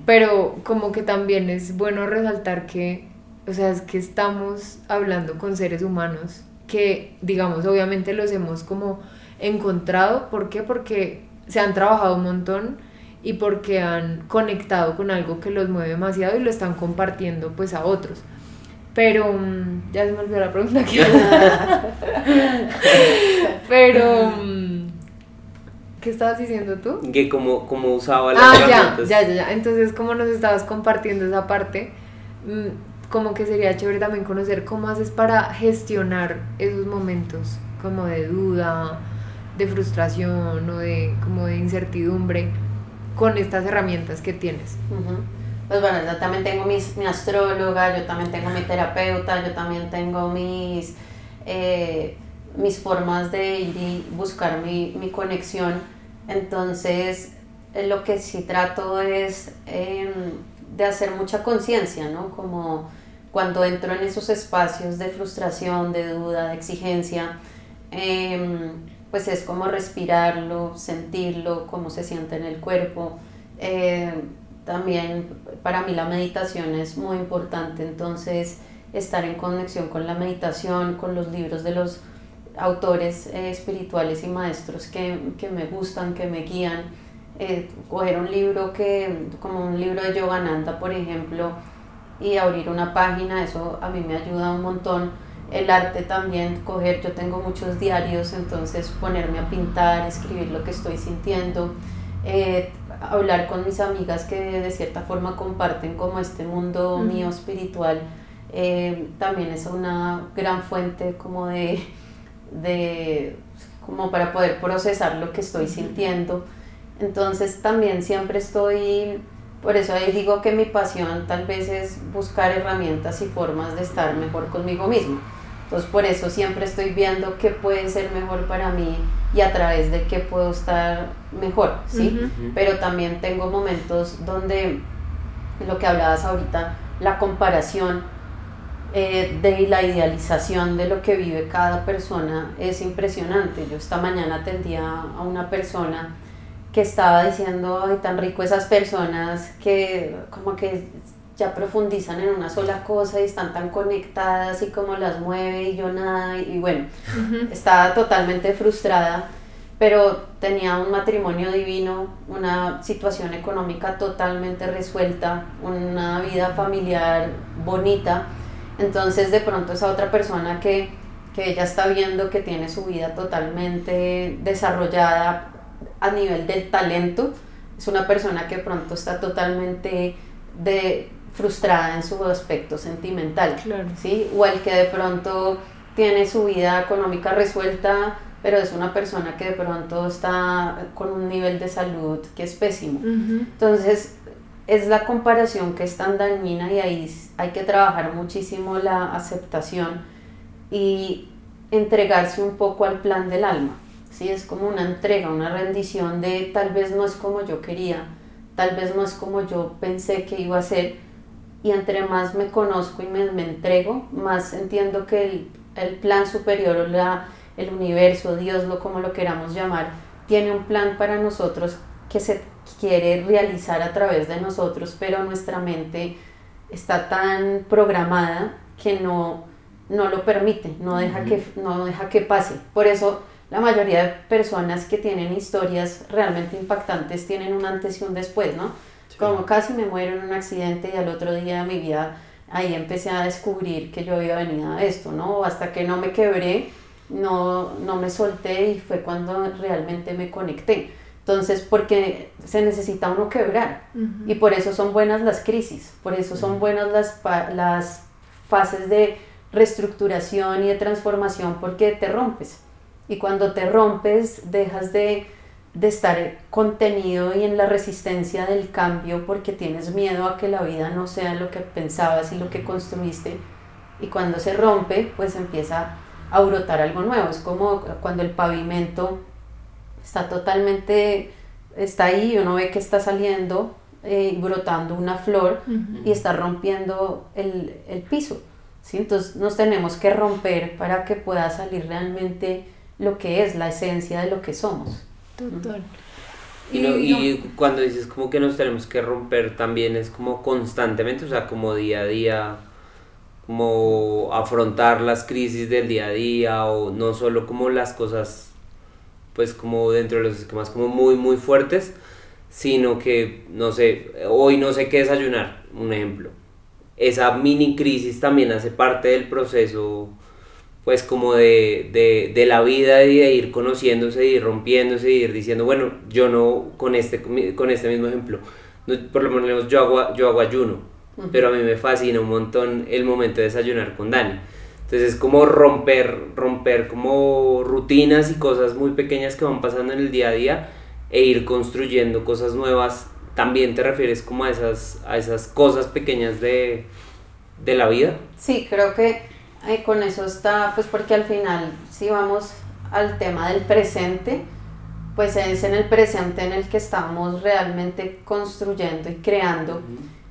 Pero como que también es bueno resaltar que, o sea, es que estamos hablando con seres humanos que, digamos, obviamente los hemos como encontrado, ¿por qué? Porque se han trabajado un montón y porque han conectado con algo que los mueve demasiado y lo están compartiendo pues a otros. Pero mm, ya se me olvidó la pregunta que Pero mm, ¿qué estabas diciendo tú? Que como, como usaba las ah, ya, ya, ya, ya. Entonces, como nos estabas compartiendo esa parte, mm, como que sería chévere también conocer cómo haces para gestionar esos momentos como de duda, de frustración o de como de incertidumbre con estas herramientas que tienes. Pues bueno, yo también tengo mis, mi astróloga, yo también tengo mi terapeuta, yo también tengo mis, eh, mis formas de buscar mi, mi conexión. Entonces, eh, lo que sí trato es em, de hacer mucha conciencia, ¿no? Como cuando entro en esos espacios de frustración, de duda, de exigencia, eh, pues es como respirarlo, sentirlo, cómo se siente en el cuerpo. Eh, también para mí la meditación es muy importante, entonces estar en conexión con la meditación, con los libros de los autores eh, espirituales y maestros que, me gustan, que me guían. Eh, coger un libro que, como un libro de Yogananda, por ejemplo, y abrir una página, eso a mí me ayuda un montón. El arte también, coger, yo tengo muchos diarios, entonces ponerme a pintar, escribir lo que estoy sintiendo, eh, hablar con mis amigas que de cierta forma comparten como este mundo mío espiritual, eh, también es una gran fuente como de, de, como para poder procesar lo que estoy sintiendo. Entonces también siempre estoy, por eso ahí digo que mi pasión tal vez es buscar herramientas y formas de estar mejor conmigo mismo. Entonces por eso siempre estoy viendo qué puede ser mejor para mí y a través de qué puedo estar mejor, ¿sí? Pero también tengo momentos donde lo que hablabas ahorita, la comparación eh, de la idealización de lo que vive cada persona es impresionante. Yo esta mañana atendía a una persona que estaba diciendo, ay, tan rico esas personas que como que ya profundizan en una sola cosa y están tan conectadas y como las mueve y yo nada y, bueno, estaba totalmente frustrada, pero tenía un matrimonio divino, una situación económica totalmente resuelta, una vida familiar bonita, entonces de pronto esa otra persona que, que ella está viendo que tiene su vida totalmente desarrollada a nivel del talento, es una persona que pronto está totalmente de frustrada en su aspecto sentimental, ¿sí? O el que de pronto tiene su vida económica resuelta, pero es una persona que de pronto está con un nivel de salud que es pésimo. Entonces, es la comparación que es tan dañina y ahí hay que trabajar muchísimo la aceptación y entregarse un poco al plan del alma. ¿Sí? Es como una entrega, una rendición de tal vez no es como yo quería, tal vez no es como yo pensé que iba a ser. Y entre más me conozco y me, entrego, más entiendo que el, el plan superior o la, el universo, Dios, lo como lo queramos llamar, tiene un plan para nosotros que se quiere realizar a través de nosotros, pero nuestra mente está tan programada que no, no lo permite, no deja, que, no deja que pase. Por eso la mayoría de personas que tienen historias realmente impactantes tienen un antes y un después, ¿no? Como casi me muero en un accidente y al otro día de mi vida ahí empecé a descubrir que yo había venido a esto, ¿no? Hasta que no me quebré, no, no me solté y fue cuando realmente me conecté. Entonces, porque se necesita uno quebrar y por eso son buenas las crisis, por eso son buenas las, las fases de reestructuración y de transformación porque te rompes. Y cuando te rompes, dejas de, de estar contenido y en la resistencia del cambio porque tienes miedo a que la vida no sea lo que pensabas y lo que construiste. Y cuando se rompe, pues empieza a brotar algo nuevo. Es como cuando el pavimento está totalmente, está ahí y uno ve que está saliendo eh, brotando una flor y está rompiendo el, el piso. ¿sí? Entonces nos tenemos que romper para que pueda salir realmente lo que es la esencia de lo que somos. Total. Y, y cuando dices como que nos tenemos que romper también es como constantemente, o sea, como día a día, como afrontar las crisis del día a día o no solo como las cosas, pues como dentro de los esquemas como muy, muy fuertes, sino que, no sé, hoy no sé qué desayunar, un ejemplo. Esa mini crisis también hace parte del proceso pues como de, de, de, la vida y de ir conociéndose, de ir rompiéndose, de ir diciendo, bueno, yo no, con este, con este mismo ejemplo, por lo menos yo hago, yo hago ayuno, pero a mí me fascina un montón el momento de desayunar con Dani. Entonces es como romper, romper como rutinas y cosas muy pequeñas que van pasando en el día a día e ir construyendo cosas nuevas. También te refieres como a esas, a esas cosas pequeñas de, de la vida. Sí, creo que con eso está, pues porque al final, si vamos al tema del presente, pues es en el presente en el que estamos realmente construyendo y creando.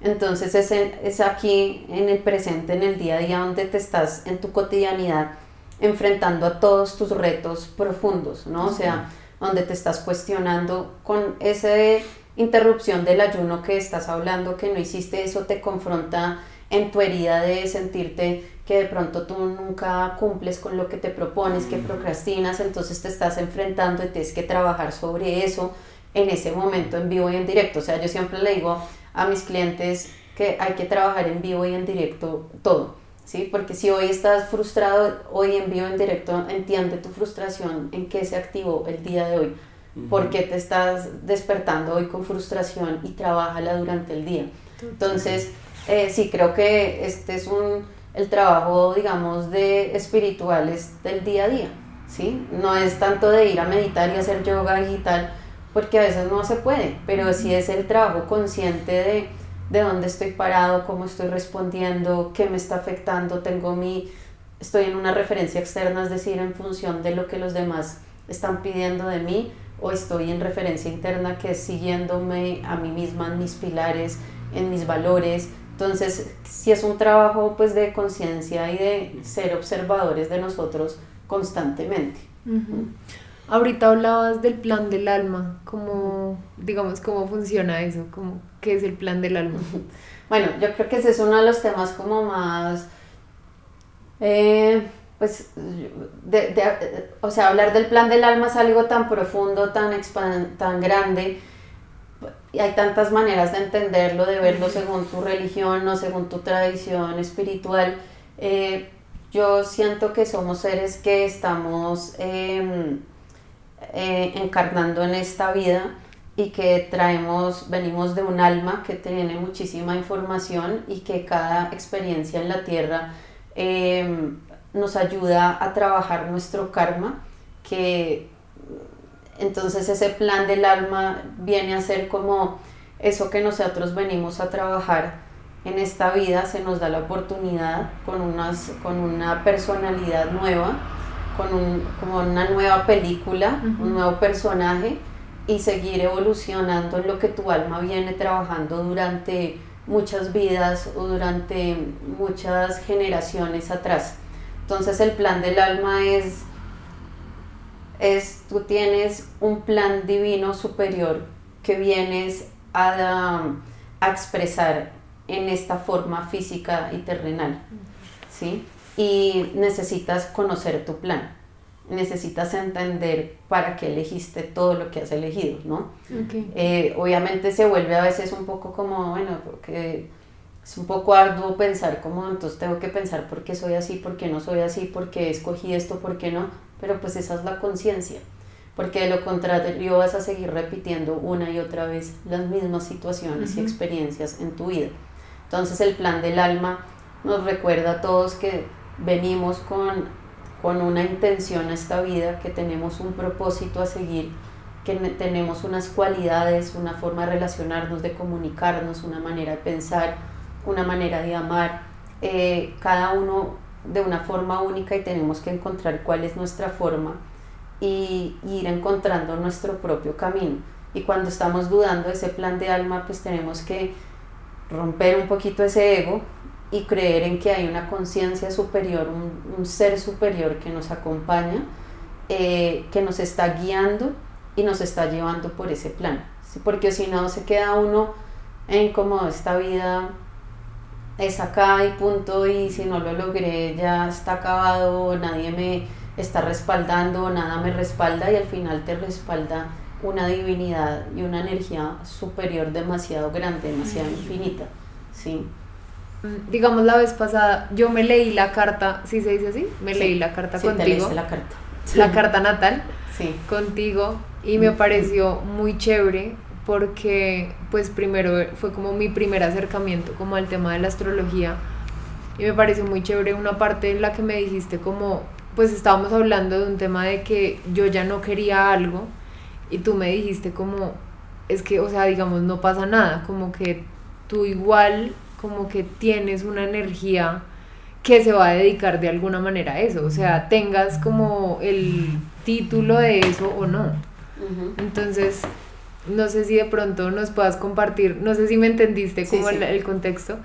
Entonces es, es aquí en el presente, en el día a día, donde te estás en tu cotidianidad enfrentando a todos tus retos profundos, ¿no? O sea, donde te estás cuestionando con esa interrupción del ayuno que estás hablando, que no hiciste eso, te confronta en tu herida de sentirte que de pronto tú nunca cumples con lo que te propones, que procrastinas, entonces te estás enfrentando y tienes que trabajar sobre eso en ese momento en vivo y en directo. O sea, yo siempre le digo a mis clientes que hay que trabajar en vivo y en directo todo, ¿sí? Porque si hoy estás frustrado, hoy en vivo y en directo, entiende tu frustración, en qué se activó el día de hoy, por qué te estás despertando hoy con frustración y trabájala durante el día. Entonces, eh, sí, creo que este es un el trabajo, digamos, de espirituales del día a día, ¿sí? No es tanto de ir a meditar y hacer yoga y tal, porque a veces no se puede, pero sí es el trabajo consciente de, de dónde estoy parado, cómo estoy respondiendo, qué me está afectando, tengo mi, estoy en una referencia externa, es decir, en función de lo que los demás están pidiendo de mí, o estoy en referencia interna que es siguiéndome a mí misma en mis pilares, en mis valores, entonces, si es un trabajo pues de conciencia y de ser observadores de nosotros constantemente. Ahorita hablabas del plan del alma, como, digamos, cómo funciona eso, como, ¿qué es el plan del alma? Bueno, yo creo que ese es uno de los temas como más, eh, pues, o sea, hablar del plan del alma es algo tan profundo, tan, tan grande, y hay tantas maneras de entenderlo, de verlo según tu religión o según tu tradición espiritual. Eh, yo siento que somos seres que estamos em, eh, encarnando en esta vida y que traemos, venimos de un alma que tiene muchísima información y que cada experiencia en la tierra em, nos ayuda a trabajar nuestro karma, que entonces ese plan del alma viene a ser como eso que nosotros venimos a trabajar en esta vida, se nos da la oportunidad con, unas, con una personalidad nueva, con un, como una nueva película, un nuevo personaje y seguir evolucionando en lo que tu alma viene trabajando durante muchas vidas o durante muchas generaciones atrás. Entonces el plan del alma es, es tú tienes un plan divino superior que vienes a, a expresar en esta forma física y terrenal, ¿sí? Y necesitas conocer tu plan, necesitas entender para qué elegiste todo lo que has elegido, ¿no? Eh, obviamente se vuelve a veces un poco como, bueno, porque es un poco arduo pensar como, entonces tengo que pensar por qué soy así, por qué no soy así, por qué escogí esto, por qué no, pero pues esa es la conciencia, porque de lo contrario vas a seguir repitiendo una y otra vez las mismas situaciones y experiencias en tu vida. Entonces el plan del alma nos recuerda a todos que venimos con, con una intención a esta vida, que tenemos un propósito a seguir, que tenemos unas cualidades, una forma de relacionarnos, de comunicarnos, una manera de pensar, una manera de amar, eh, cada uno de una forma única y tenemos que encontrar cuál es nuestra forma y, ir encontrando nuestro propio camino. Y cuando estamos dudando de ese plan de alma, pues tenemos que romper un poquito ese ego y creer en que hay una conciencia superior, un, ser superior que nos acompaña, eh, que nos está guiando y nos está llevando por ese plan. Porque si no, se queda uno en como esta vida es acá y punto y si no lo logré ya está acabado, nadie me está respaldando, nada me respalda y al final te respalda una divinidad y una energía superior demasiado grande, demasiado infinita, ¿sí? Mm, digamos la vez pasada, yo me leí la carta, ¿sí se dice así? Me leí la carta sí, contigo. Te la carta. La carta natal. Sí. Contigo y me pareció muy chévere porque pues primero fue como mi primer acercamiento como al tema de la astrología y me pareció muy chévere una parte en la que me dijiste como pues estábamos hablando de un tema de que yo ya no quería algo y tú me dijiste como es que o sea digamos no pasa nada como que tú igual como que tienes una energía que se va a dedicar de alguna manera a eso o sea tengas como el título de eso o no entonces no sé si de pronto nos puedas compartir, no sé si me entendiste como El, contexto,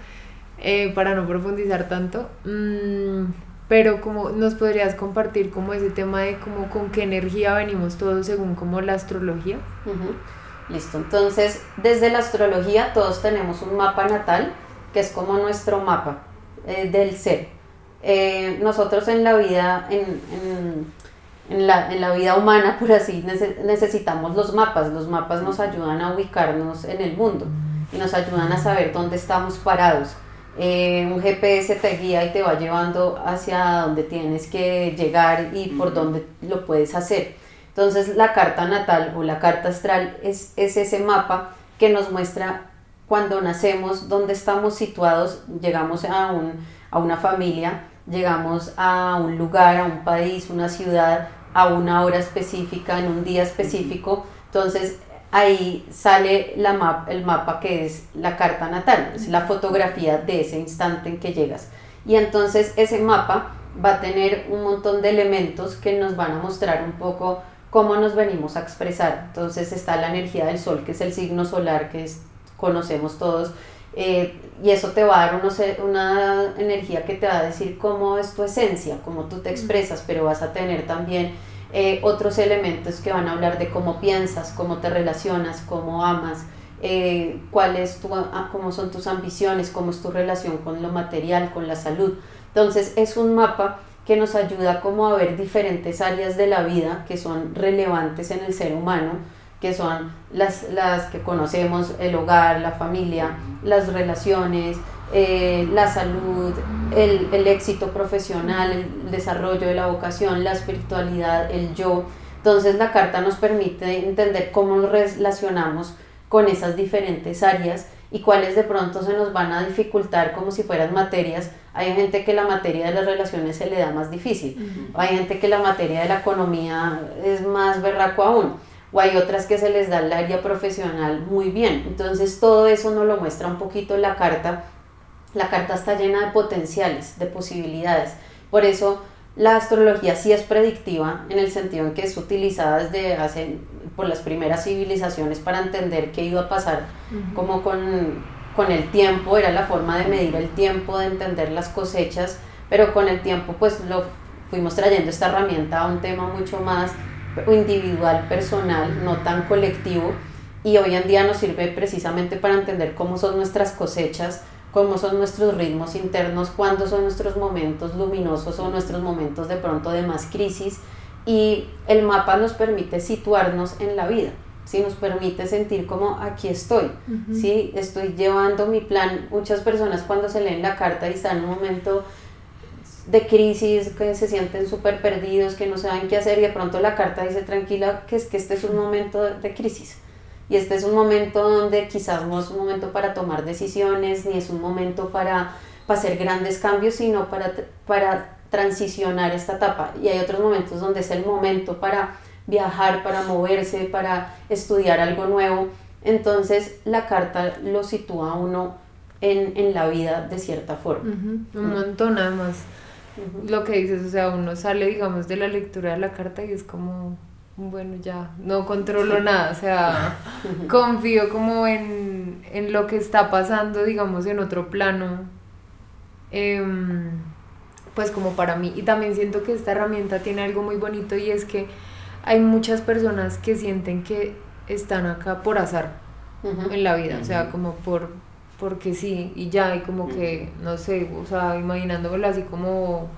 eh, para no profundizar tanto, mm, pero como nos podrías compartir como ese tema de como con qué energía venimos todos según como la astrología. Listo, entonces desde la astrología todos tenemos un mapa natal que es como nuestro mapa eh, del ser. Eh, nosotros en la vida, en en la, en la vida humana, por así, necesitamos los mapas. Los mapas nos ayudan a ubicarnos en el mundo y nos ayudan a saber dónde estamos parados. Eh, un GPS te guía y te va llevando hacia donde tienes que llegar y por dónde lo puedes hacer. Entonces la carta natal o la carta astral es, es ese mapa que nos muestra cuando nacemos, dónde estamos situados, llegamos a, un, a una familia, llegamos a un lugar, a un país, una ciudad, a una hora específica, en un día específico. Entonces ahí sale la map, el mapa que es la carta natal, es la fotografía de ese instante en que llegas. Y entonces ese mapa va a tener un montón de elementos que nos van a mostrar un poco cómo nos venimos a expresar. Entonces está la energía del sol, que es el signo solar que conocemos todos, eh, y eso te va a dar una energía que te va a decir cómo es tu esencia, cómo tú te expresas, pero vas a tener también eh, otros elementos que van a hablar de cómo piensas, cómo te relacionas, cómo amas, eh, cuál es tu, cómo son tus ambiciones, cómo es tu relación con lo material, con la salud. Entonces es un mapa que nos ayuda como a ver diferentes áreas de la vida que son relevantes en el ser humano que son las, las que conocemos, el hogar, la familia, las relaciones, eh, la salud, el, el, éxito profesional, el desarrollo de la vocación, la espiritualidad, el yo. Entonces la carta nos permite entender cómo nos relacionamos con esas diferentes áreas y cuáles de pronto se nos van a dificultar como si fueran materias. Hay gente que la materia de las relaciones se le da más difícil, hay gente que la materia de la economía es más berraco aún, o hay otras que se les da el área profesional muy bien. Entonces todo eso nos lo muestra un poquito la carta. La carta está llena de potenciales, de posibilidades. Por eso la astrología sí es predictiva en el sentido en que es utilizada desde hace por las primeras civilizaciones para entender qué iba a pasar, como con, con, el tiempo, era la forma de medir el tiempo, de entender las cosechas, pero con el tiempo pues lo fuimos trayendo esta herramienta a un tema mucho más individual, personal, no tan colectivo, y hoy en día nos sirve precisamente para entender cómo son nuestras cosechas, cómo son nuestros ritmos internos, cuándo son nuestros momentos luminosos o nuestros momentos de pronto de más crisis y el mapa nos permite situarnos en la vida, ¿sí? nos permite sentir como aquí estoy, ¿sí? estoy llevando mi plan. Muchas personas cuando se leen la carta y están en un momento de crisis, que se sienten súper perdidos, que no saben qué hacer y de pronto la carta dice tranquila que es que este es un momento de crisis. Y este es un momento donde quizás no es un momento para tomar decisiones, ni es un momento para, para hacer grandes cambios, sino para, para transicionar esta etapa. Y hay otros momentos donde es el momento para viajar, para moverse, para estudiar algo nuevo. Entonces la carta lo sitúa a uno en, en la vida de cierta forma. Un montón. Lo que dices, o sea, uno sale, digamos, de la lectura de la carta y es como, bueno, ya, no controlo nada, o sea, confío como en, en, lo que está pasando, digamos, en otro plano. Eh, pues como para mí. Y también siento que esta herramienta tiene algo muy bonito y es que hay muchas personas que sienten que están acá por azar en la vida, o sea, como por porque sí y ya y como que no sé, o sea, imaginándolo así como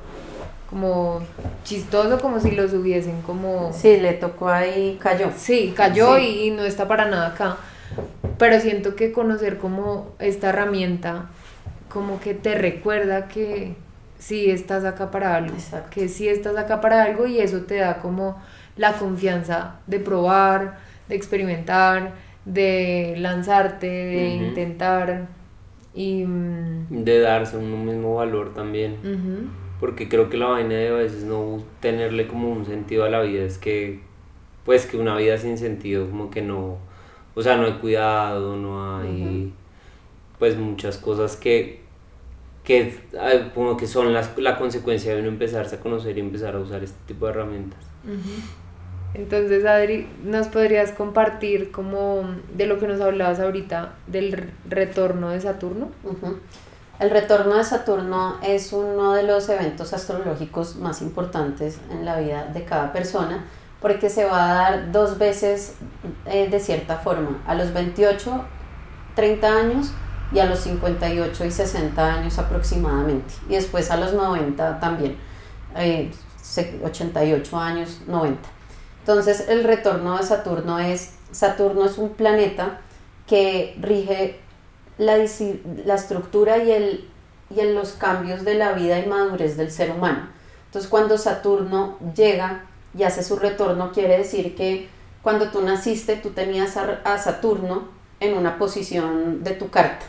como chistoso como si los hubiesen como sí le tocó ahí cayó. Sí cayó Y, y, no está para nada acá. Pero siento que conocer como esta herramienta como que te recuerda que sí estás acá para algo, que sí estás acá para algo y eso te da como la confianza de probar, de experimentar, de lanzarte, de intentar y... Mm, de darse un mismo valor también. Porque creo que la vaina de a veces no tenerle como un sentido a la vida es que, pues que una vida sin sentido como que no, o sea, no hay cuidado, no hay, pues muchas cosas que que como que son las, la consecuencia de uno empezarse a conocer y empezar a usar este tipo de herramientas. Entonces, Adri, ¿nos podrías compartir como de lo que nos hablabas ahorita del retorno de Saturno? El retorno de Saturno es uno de los eventos astrológicos más importantes en la vida de cada persona porque se va a dar dos veces eh, de cierta forma, a los 28, 30 años y a los 58 y 60 años aproximadamente. Y después a los 90 también, 88 eh, años, 90. Entonces el retorno de Saturno es, Saturno es un planeta que rige la, la estructura y, el, y en los cambios de la vida y madurez del ser humano. Entonces cuando Saturno llega y hace su retorno, quiere decir que cuando tú naciste, tú tenías a Saturno en una posición de tu carta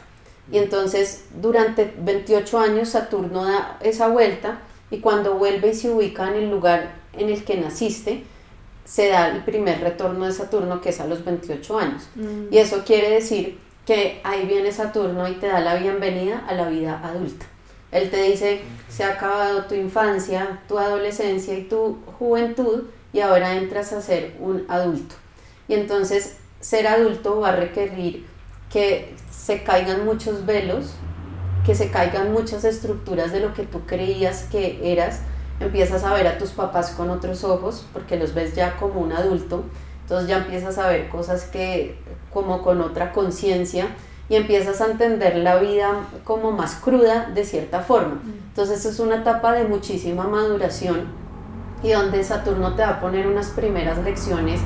y entonces durante 28 años Saturno da esa vuelta y cuando vuelve y se ubica en el lugar en el que naciste, se da el primer retorno de Saturno que es a los 28 años. Mm. Y eso quiere decir que ahí viene Saturno y te da la bienvenida a la vida adulta. Él te dice, se ha acabado tu infancia, tu adolescencia y tu juventud y ahora entras a ser un adulto. Y entonces ser adulto va a requerir que se caigan muchos velos, que se caigan muchas estructuras de lo que tú creías que eras, empiezas a ver a tus papás con otros ojos, porque los ves ya como un adulto, entonces ya empiezas a ver cosas que como con otra conciencia y empiezas a entender la vida como más cruda de cierta forma. Entonces es una etapa de muchísima maduración y donde Saturno te va a poner unas primeras lecciones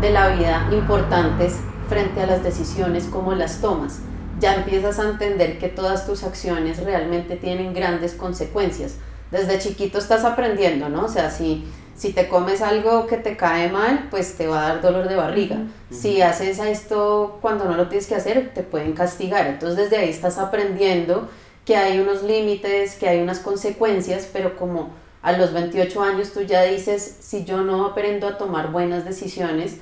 de la vida importantes frente a las decisiones como las tomas ya empiezas a entender que todas tus acciones realmente tienen grandes consecuencias. Desde chiquito estás aprendiendo, ¿no? O sea, si, Si te comes algo que te cae mal, pues te va a dar dolor de barriga. Si haces esto cuando no lo tienes que hacer, te pueden castigar. Entonces desde ahí estás aprendiendo que hay unos límites, que hay unas consecuencias, pero como a los 28 años tú ya dices, si yo no aprendo a tomar buenas decisiones,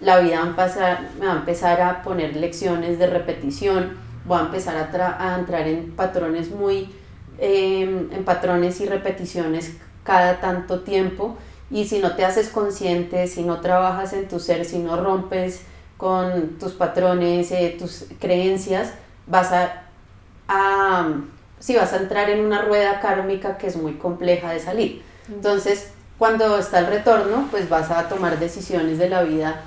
la vida va a pasar, me va a empezar a poner lecciones de repetición, voy a empezar a, a entrar en patrones muy, em, en patrones y repeticiones cada tanto tiempo. Y si no te haces consciente, si no trabajas en tu ser, si no rompes con tus patrones, eh, tus creencias, vas a, a si vas a entrar en una rueda kármica que es muy compleja de salir. Entonces, cuando está el retorno, pues vas a tomar decisiones de la vida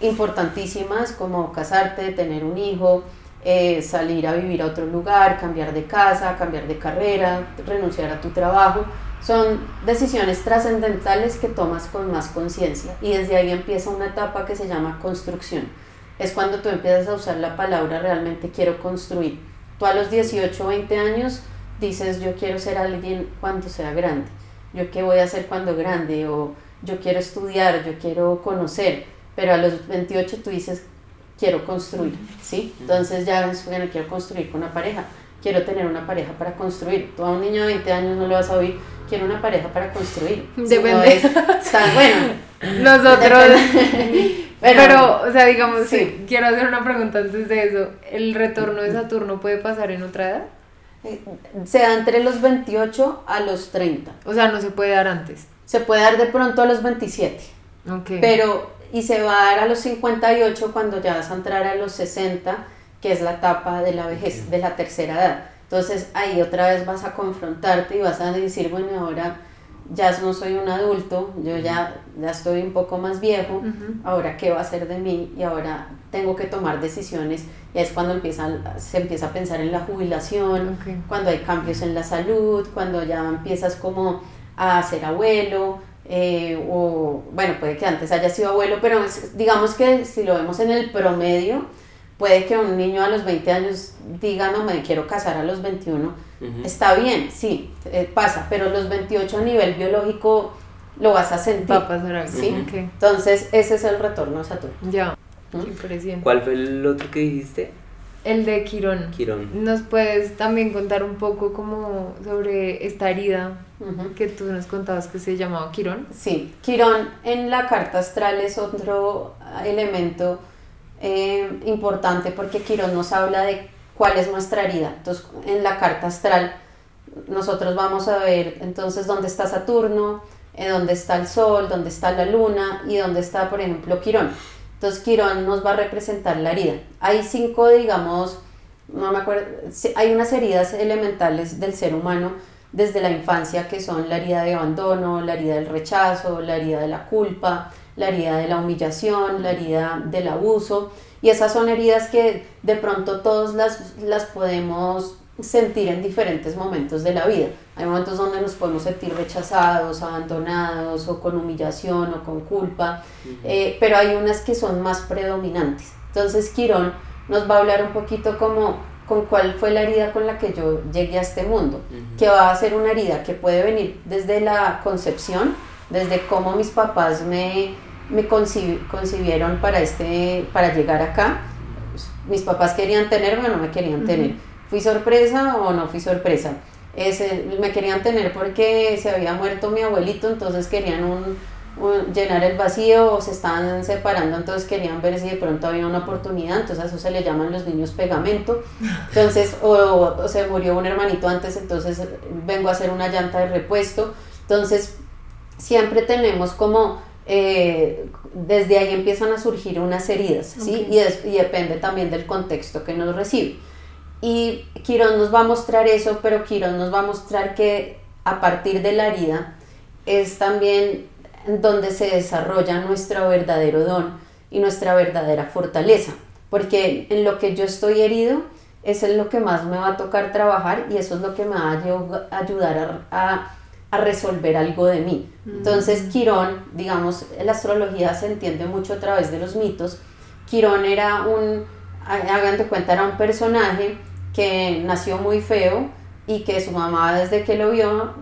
importantísimas como casarte, tener un hijo, eh, salir a vivir a otro lugar, cambiar de casa, cambiar de carrera, renunciar a tu trabajo. Son decisiones trascendentales que tomas con más conciencia y desde ahí empieza una etapa que se llama construcción. Es cuando tú empiezas a usar la palabra realmente quiero construir. Tú a los 18 o 20 años dices yo quiero ser alguien cuando sea grande. Yo qué voy a hacer cuando grande o yo quiero estudiar, yo quiero conocer pero a los 28 tú dices, quiero construir, ¿sí? Entonces ya, bueno, quiero construir con una pareja, quiero tener una pareja para construir. Tú a un niño de 20 años no lo vas a oír, quiero una pareja para construir. Depende. está bueno. Nosotros... Pero, o sea, digamos, sí. quiero hacer una pregunta antes de eso. ¿El retorno de Saturno puede pasar en otra edad? Eh, se da entre los 28 a los 30. O sea, no se puede dar antes. Se puede dar de pronto a los 27. Okay. Pero y se va a dar a los 58 cuando ya vas a entrar a los 60, que es la etapa de la vejez, de la tercera edad. Entonces ahí otra vez vas a confrontarte y vas a decir, bueno, ahora ya no soy un adulto, yo ya, ya estoy un poco más viejo, ahora qué va a ser de mí y ahora tengo que tomar decisiones y es cuando empieza, se empieza a pensar en la jubilación, cuando hay cambios en la salud, cuando ya empiezas como a ser abuelo, eh, o bueno, puede que antes haya sido abuelo, pero digamos que si lo vemos en el promedio, puede que un niño a los 20 años diga, no me quiero casar a los 21, está bien, sí, eh, pasa, pero los 28 a nivel biológico lo vas a sentir. Va a pasar ¿sí? Entonces, ese es el retorno a Saturno. Ya, ¿Cuál fue el otro que dijiste? El de Quirón. Quirón. ¿Nos puedes también contar un poco como sobre esta herida que tú nos contabas que se llamaba Quirón? Sí, Quirón en la carta astral es otro elemento eh, importante porque Quirón nos habla de cuál es nuestra herida. Entonces, en la carta astral nosotros vamos a ver entonces dónde está Saturno, eh, dónde está el Sol, dónde está la Luna y dónde está, por ejemplo, Quirón. Entonces Quirón nos va a representar la herida. Hay cinco, digamos, no me acuerdo, hay unas heridas elementales del ser humano desde la infancia que son la herida de abandono, la herida del rechazo, la herida de la culpa, la herida de la humillación, la herida del abuso. Y esas son heridas que de pronto todos las, las podemos sentir en diferentes momentos de la vida. Hay momentos donde nos podemos sentir rechazados, abandonados o con humillación o con culpa, eh, pero hay unas que son más predominantes. Entonces Quirón nos va a hablar un poquito como con cuál fue la herida con la que yo llegué a este mundo, que va a ser una herida que puede venir desde la concepción, desde cómo mis papás me, me concibieron para, este, para llegar acá. Mis papás querían tenerme o no me querían tener ¿Fui sorpresa o no fui sorpresa? me querían tener porque se había muerto mi abuelito, entonces querían un, llenar el vacío o se estaban separando, entonces querían ver si de pronto había una oportunidad, entonces a eso se le llaman los niños pegamento. Entonces, o, se murió un hermanito antes, entonces vengo a hacer una llanta de repuesto. Entonces, siempre tenemos como eh, desde ahí empiezan a surgir unas heridas, ¿sí? Y, y, depende también del contexto que nos recibe. Y Quirón nos va a mostrar eso, pero Quirón nos va a mostrar que a partir de la herida es también donde se desarrolla nuestro verdadero don y nuestra verdadera fortaleza. Porque en lo que yo estoy herido, es en lo que más me va a tocar trabajar y eso es lo que me va a ayudar a, a, resolver algo de mí. Entonces, Quirón, digamos, la astrología se entiende mucho a través de los mitos. Quirón era un, hagan de cuenta, era un personaje que nació muy feo, y que su mamá desde que lo vio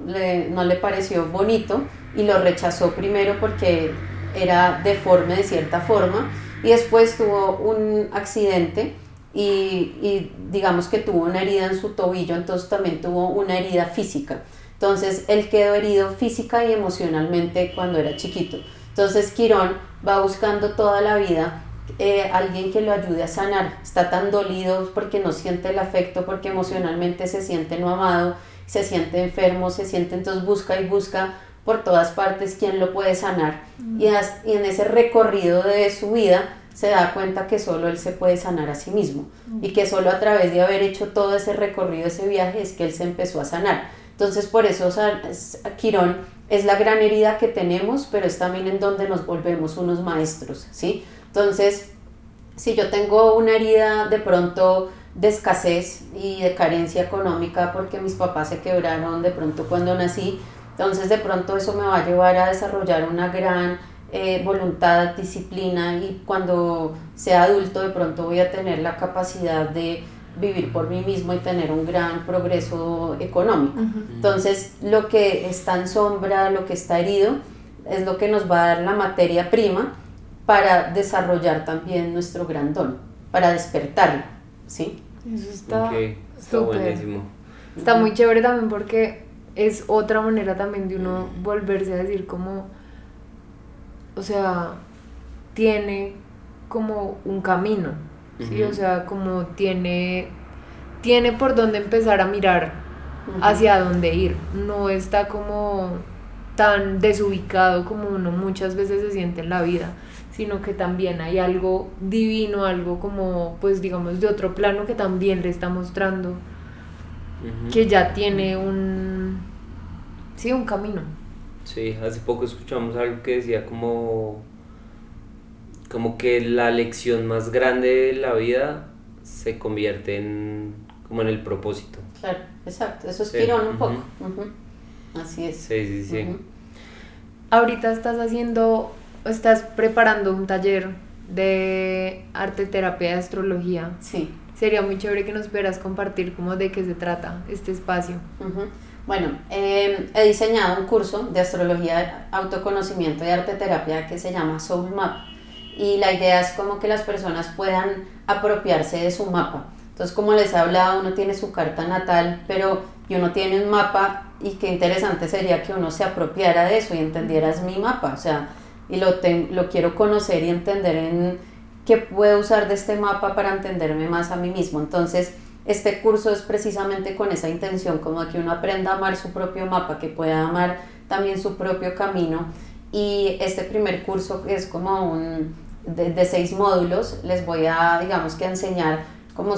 no le pareció bonito y lo rechazó primero porque era deforme de cierta forma y después tuvo un accidente y, digamos que tuvo una herida en su tobillo, entonces también tuvo una herida física. Entonces él quedó herido física y emocionalmente cuando era chiquito. Entonces Quirón va buscando toda la vida eh, alguien que lo ayude a sanar. Está tan dolido porque no siente el afecto, porque emocionalmente se siente no amado, se siente enfermo, se siente, entonces busca y busca por todas partes quién lo puede sanar. Mm. Y, y en ese recorrido de su vida se da cuenta que solo él se puede sanar a sí mismo y que solo a través de haber hecho todo ese recorrido, ese viaje, es que él se empezó a sanar. Entonces, por eso Quirón es la gran herida que tenemos, pero es también en donde nos volvemos unos maestros, ¿sí? Entonces, si yo tengo una herida de pronto de escasez y de carencia económica porque mis papás se quebraron de pronto cuando nací, entonces de pronto eso me va a llevar a desarrollar una gran eh, voluntad, disciplina y cuando sea adulto de pronto voy a tener la capacidad de vivir por mí mismo y tener un gran progreso económico. Entonces, lo que está en sombra, lo que está herido, es lo que nos va a dar la materia prima para desarrollar también nuestro gran don, para despertarlo, ¿sí? Eso está, está buenísimo. Está muy chévere también porque es otra manera también de uno volverse a decir como o sea, tiene como un camino, ¿sí? O sea, como tiene, tiene por dónde empezar a mirar hacia dónde ir, no está como tan desubicado como uno muchas veces se siente en la vida, sino que también hay algo divino, algo como, pues digamos, de otro plano que también le está mostrando que ya tiene un, sí, un camino. Sí, hace poco escuchamos algo que decía como, como que la lección más grande de la vida se convierte en como en el propósito. Claro, exacto, eso es Quirón un poco. Así es. Sí, sí, sí. Ahorita estás haciendo, estás preparando un taller de arte, terapia y astrología. Sí. Sería muy chévere que nos pudieras compartir cómo de qué se trata este espacio. Bueno, em, he diseñado un curso de astrología, autoconocimiento y arte terapia que se llama Soul Map. Y la idea es como que las personas puedan apropiarse de su mapa. Entonces, como les he hablado, uno tiene su carta natal, pero y uno tiene un mapa y qué interesante sería que uno se apropiara de eso y entendiera es mi mapa, o sea, y lo, lo quiero conocer y entender en qué puedo usar de este mapa para entenderme más a mí mismo. Entonces, este curso es precisamente con esa intención, como de que uno aprenda a amar su propio mapa, que pueda amar también su propio camino. Y este primer curso es como un de, seis módulos, les voy a, digamos que, enseñar como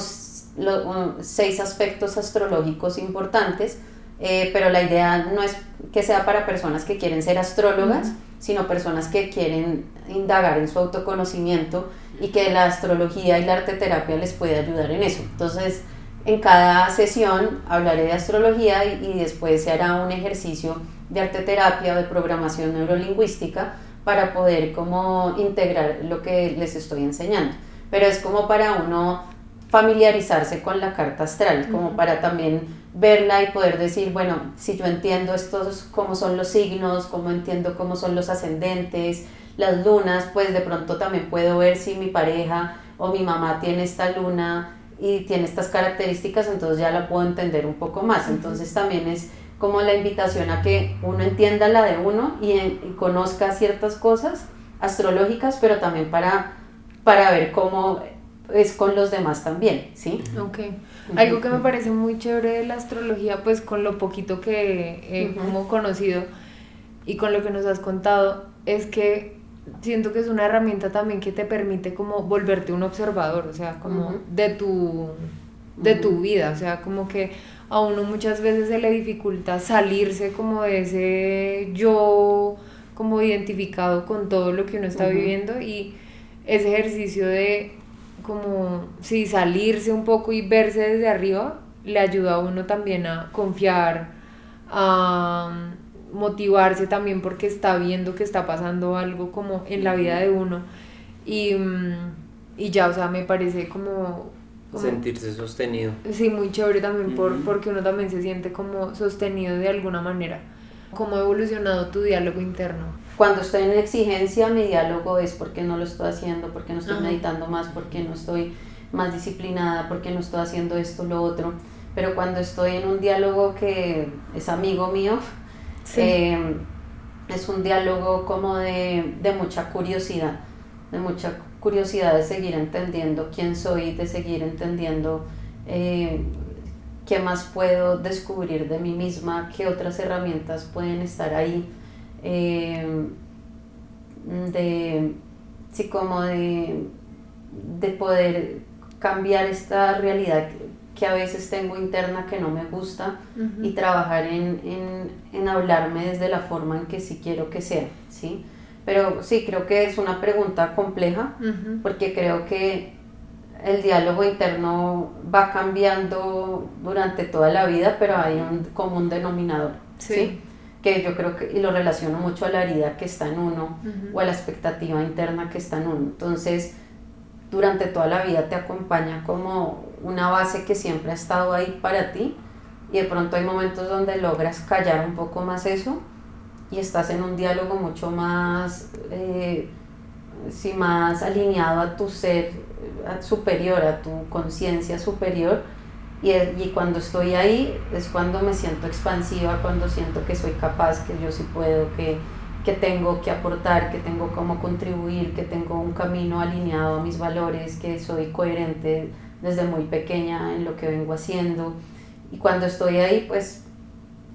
seis aspectos astrológicos importantes, eh, pero la idea no es que sea para personas que quieren ser astrólogas, sino personas que quieren indagar en su autoconocimiento y que la astrología y la arte terapia les puede ayudar en eso. Entonces, en cada sesión hablaré de astrología y, después se hará un ejercicio de arte terapia o de programación neurolingüística para poder como integrar lo que les estoy enseñando. Pero es como para uno familiarizarse con la carta astral, como para también verla y poder decir, bueno, si yo entiendo estos, cómo son los signos, cómo entiendo cómo son los ascendentes, las lunas, pues de pronto también puedo ver si mi pareja o mi mamá tiene esta luna y tiene estas características, entonces ya la puedo entender un poco más. Entonces también es como la invitación a que uno entienda la de uno y, conozca ciertas cosas astrológicas, pero también para, para ver cómo es con los demás también, ¿sí? Ok. Algo que me parece muy chévere de la astrología, pues con lo poquito que he como conocido y con lo que nos has contado, es que siento que es una herramienta también que te permite como volverte un observador, o sea, como de tu de tu vida, o sea, como que a uno muchas veces se le dificulta salirse como de ese yo como identificado con todo lo que uno está viviendo y ese ejercicio de como sí salirse un poco y verse desde arriba le ayuda a uno también a confiar a motivarse también porque está viendo que está pasando algo como en la vida de uno y, mm, y ya, o sea, me parece como Como- Sentirse sostenido. Sí, muy chévere también por, porque uno también se siente como sostenido de alguna manera. ¿Cómo ha evolucionado tu diálogo interno? Cuando estoy en exigencia, mi diálogo es porque no lo estoy haciendo, porque no estoy Ajá. meditando más, porque no estoy más disciplinada, porque no estoy haciendo esto, lo otro. Pero cuando estoy en un diálogo que es amigo mío, eh, es un diálogo como de, de mucha curiosidad, de mucha curiosidad de seguir entendiendo quién soy, de seguir entendiendo eh, qué más puedo descubrir de mí misma, qué otras herramientas pueden estar ahí, eh, de, sí, como de, de poder cambiar esta realidad que a veces tengo interna que no me gusta y trabajar en, en, en hablarme desde la forma en que sí quiero que sea, ¿sí? Pero sí, creo que es una pregunta compleja porque creo que el diálogo interno va cambiando durante toda la vida, pero hay un común denominador, ¿sí? Sí. Que yo creo que, y lo relaciono mucho a la herida que está en uno Ujú. o a la expectativa interna que está en uno. Entonces, durante toda la vida te acompaña como una base que siempre ha estado ahí para ti y de pronto hay momentos donde logras callar un poco más eso y estás en un diálogo mucho más, eh, sí, más alineado a tu ser superior, a tu conciencia superior. Y, y cuando estoy ahí es cuando me siento expansiva, cuando siento que soy capaz, que yo sí puedo, que, que tengo que aportar, que tengo cómo contribuir, que tengo un camino alineado a mis valores, que soy coherente desde muy pequeña en lo que vengo haciendo. Y cuando estoy ahí, pues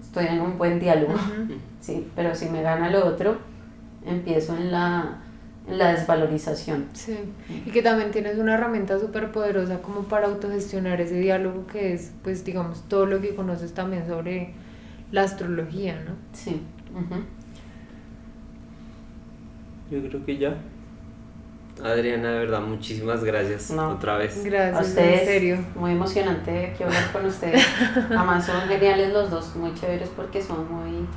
estoy en un buen diálogo. Ujú. Sí, pero si me gana lo otro, empiezo en la, la desvalorización. Sí, y que también tienes una herramienta súper poderosa como para autogestionar ese diálogo que es, pues digamos, todo lo que conoces también sobre la astrología, ¿no? Sí. ujú. Yo creo que ya. Adriana, de verdad, muchísimas gracias No. otra vez. A Gracias, ustedes, en serio. muy emocionante aquí hablar con ustedes. Además son geniales los dos, muy chéveres porque son muy,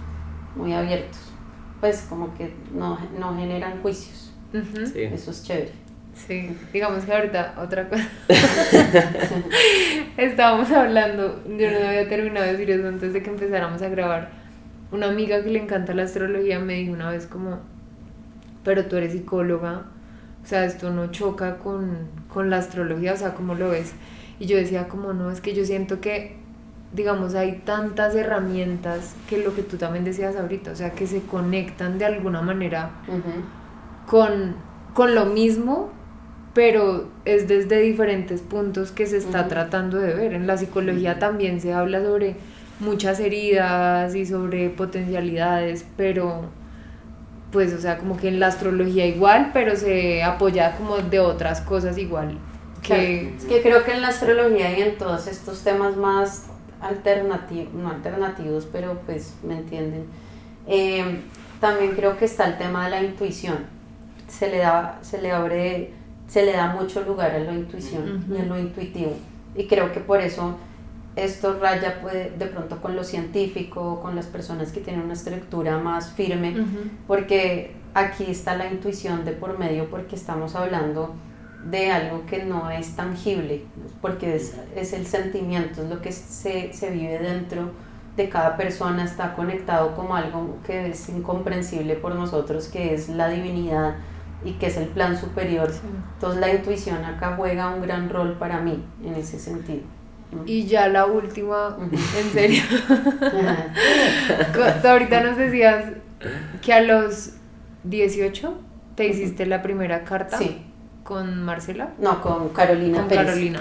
muy abiertos. Pues como que no, no generan juicios. Ujú. Sí. Eso es chévere. Sí, digamos que ahorita otra cosa. Estábamos hablando, yo no había terminado de decir eso antes de que empezáramos a grabar. Una amiga que le encanta la astrología me dijo una vez como, pero tú eres psicóloga, o sea, esto no choca con, con la astrología, o sea, ¿cómo lo ves? Y yo decía como, no, es que yo siento que, digamos, hay tantas herramientas que lo que tú también decías ahorita, o sea, que se conectan de alguna manera Ujú. Con, con lo mismo, pero es desde diferentes puntos que se está Ujú. tratando de ver. En la psicología también se habla sobre muchas heridas y sobre potencialidades, pero pues, o sea, como que en la astrología igual, pero se apoya como de otras cosas igual. Que, Es que creo que en la astrología y en todos estos temas más alternativos, no alternativos, pero pues me entienden, eh, también creo que está el tema de la intuición. Se le da, se le abre, se le da mucho lugar a la intuición y a lo intuitivo. Y creo que por eso esto raya puede, de pronto con lo científico, con las personas que tienen una estructura más firme, porque aquí está la intuición de por medio porque estamos hablando de algo que no es tangible, porque es, es el sentimiento, es lo que se, se vive dentro de cada persona, está conectado como algo que es incomprensible por nosotros, que es la divinidad y que es el plan superior. Sí. Entonces la intuición acá juega un gran rol para mí en ese sentido. Y ya la última, en serio. Ahorita nos decías que a los 18 te hiciste la primera carta Sí, con Marcela, no, con Carolina con Pérez. Carolina.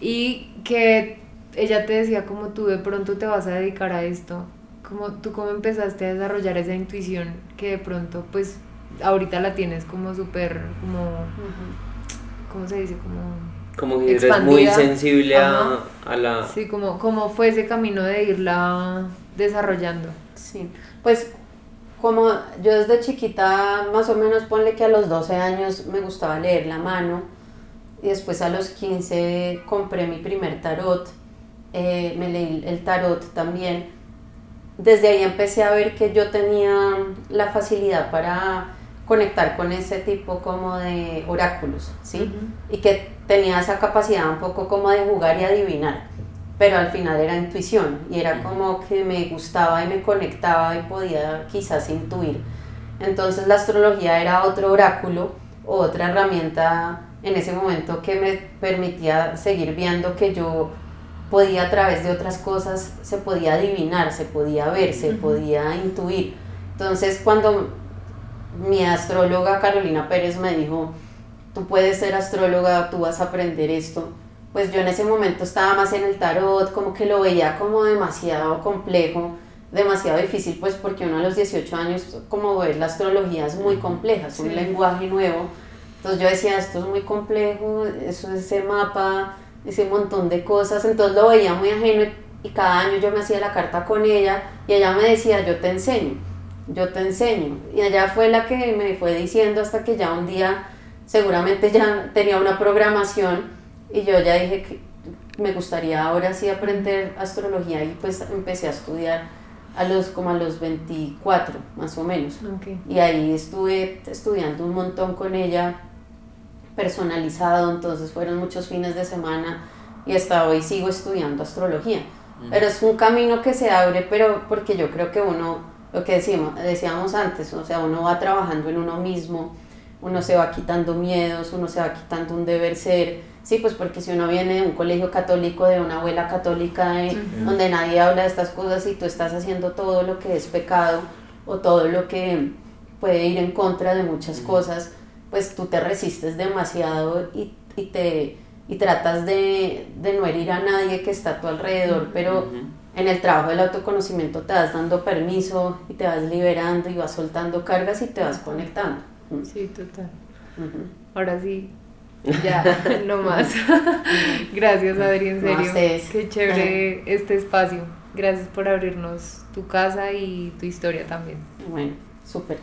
Y que ella te decía como tú de pronto te vas a dedicar a esto. Como tú cómo empezaste a desarrollar esa intuición que de pronto pues ahorita la tienes como súper como. ¿cómo se dice? Como Como que eres muy sensible a, a la... sí, como cómo fue ese camino de irla desarrollando. Sí, pues como yo desde chiquita, más o menos ponle que a los 12 años me gustaba leer la mano y después a los 15 compré mi primer tarot, eh, me leí el tarot también. Desde ahí empecé a ver que yo tenía la facilidad para conectar con ese tipo como de oráculos, ¿sí? Y que tenía esa capacidad un poco como de jugar y adivinar, pero al final era intuición y era como que me gustaba y me conectaba y podía quizás intuir. Entonces la astrología era otro oráculo, otra herramienta en ese momento que me permitía seguir viendo que yo podía a través de otras cosas, se podía adivinar, se podía ver, se podía intuir. Entonces cuando mi astróloga Carolina Pérez me dijo, tú puedes ser astróloga, tú vas a aprender esto, pues yo en ese momento estaba más en el tarot, como que lo veía como demasiado complejo, demasiado difícil, pues porque uno a los 18 años, como ver la astrología es muy compleja, es un lenguaje nuevo. Entonces yo decía, esto es muy complejo, eso es ese mapa, ese montón de cosas, entonces lo veía muy ajeno y cada año yo me hacía la carta con ella y ella me decía, yo te enseño, yo te enseño. Y ella fue la que me fue diciendo hasta que ya un día seguramente ya tenía una programación y yo ya dije que me gustaría ahora sí aprender astrología y pues empecé a estudiar a los como a los 24 más o menos. Y ahí estuve estudiando un montón con ella personalizado, entonces fueron muchos fines de semana y hasta hoy sigo estudiando astrología. Pero es un camino que se abre, pero porque yo creo que uno, lo que decíamos, decíamos antes, o sea, uno va trabajando en uno mismo, uno se va quitando miedos, uno se va quitando un deber ser, sí, pues porque si uno viene de un colegio católico, de una abuela católica, donde nadie habla de estas cosas y tú estás haciendo todo lo que es pecado o todo lo que puede ir en contra de muchas cosas, pues tú te resistes demasiado y, y te y tratas de, de, no herir a nadie que está a tu alrededor, pero en el trabajo del autoconocimiento te vas dando permiso y te vas liberando y vas soltando cargas y te vas conectando. Sí, total. Ahora sí, ya, no más. Gracias, Adri, en serio. Qué chévere este espacio. Gracias por abrirnos tu casa y tu historia también. Bueno, súper.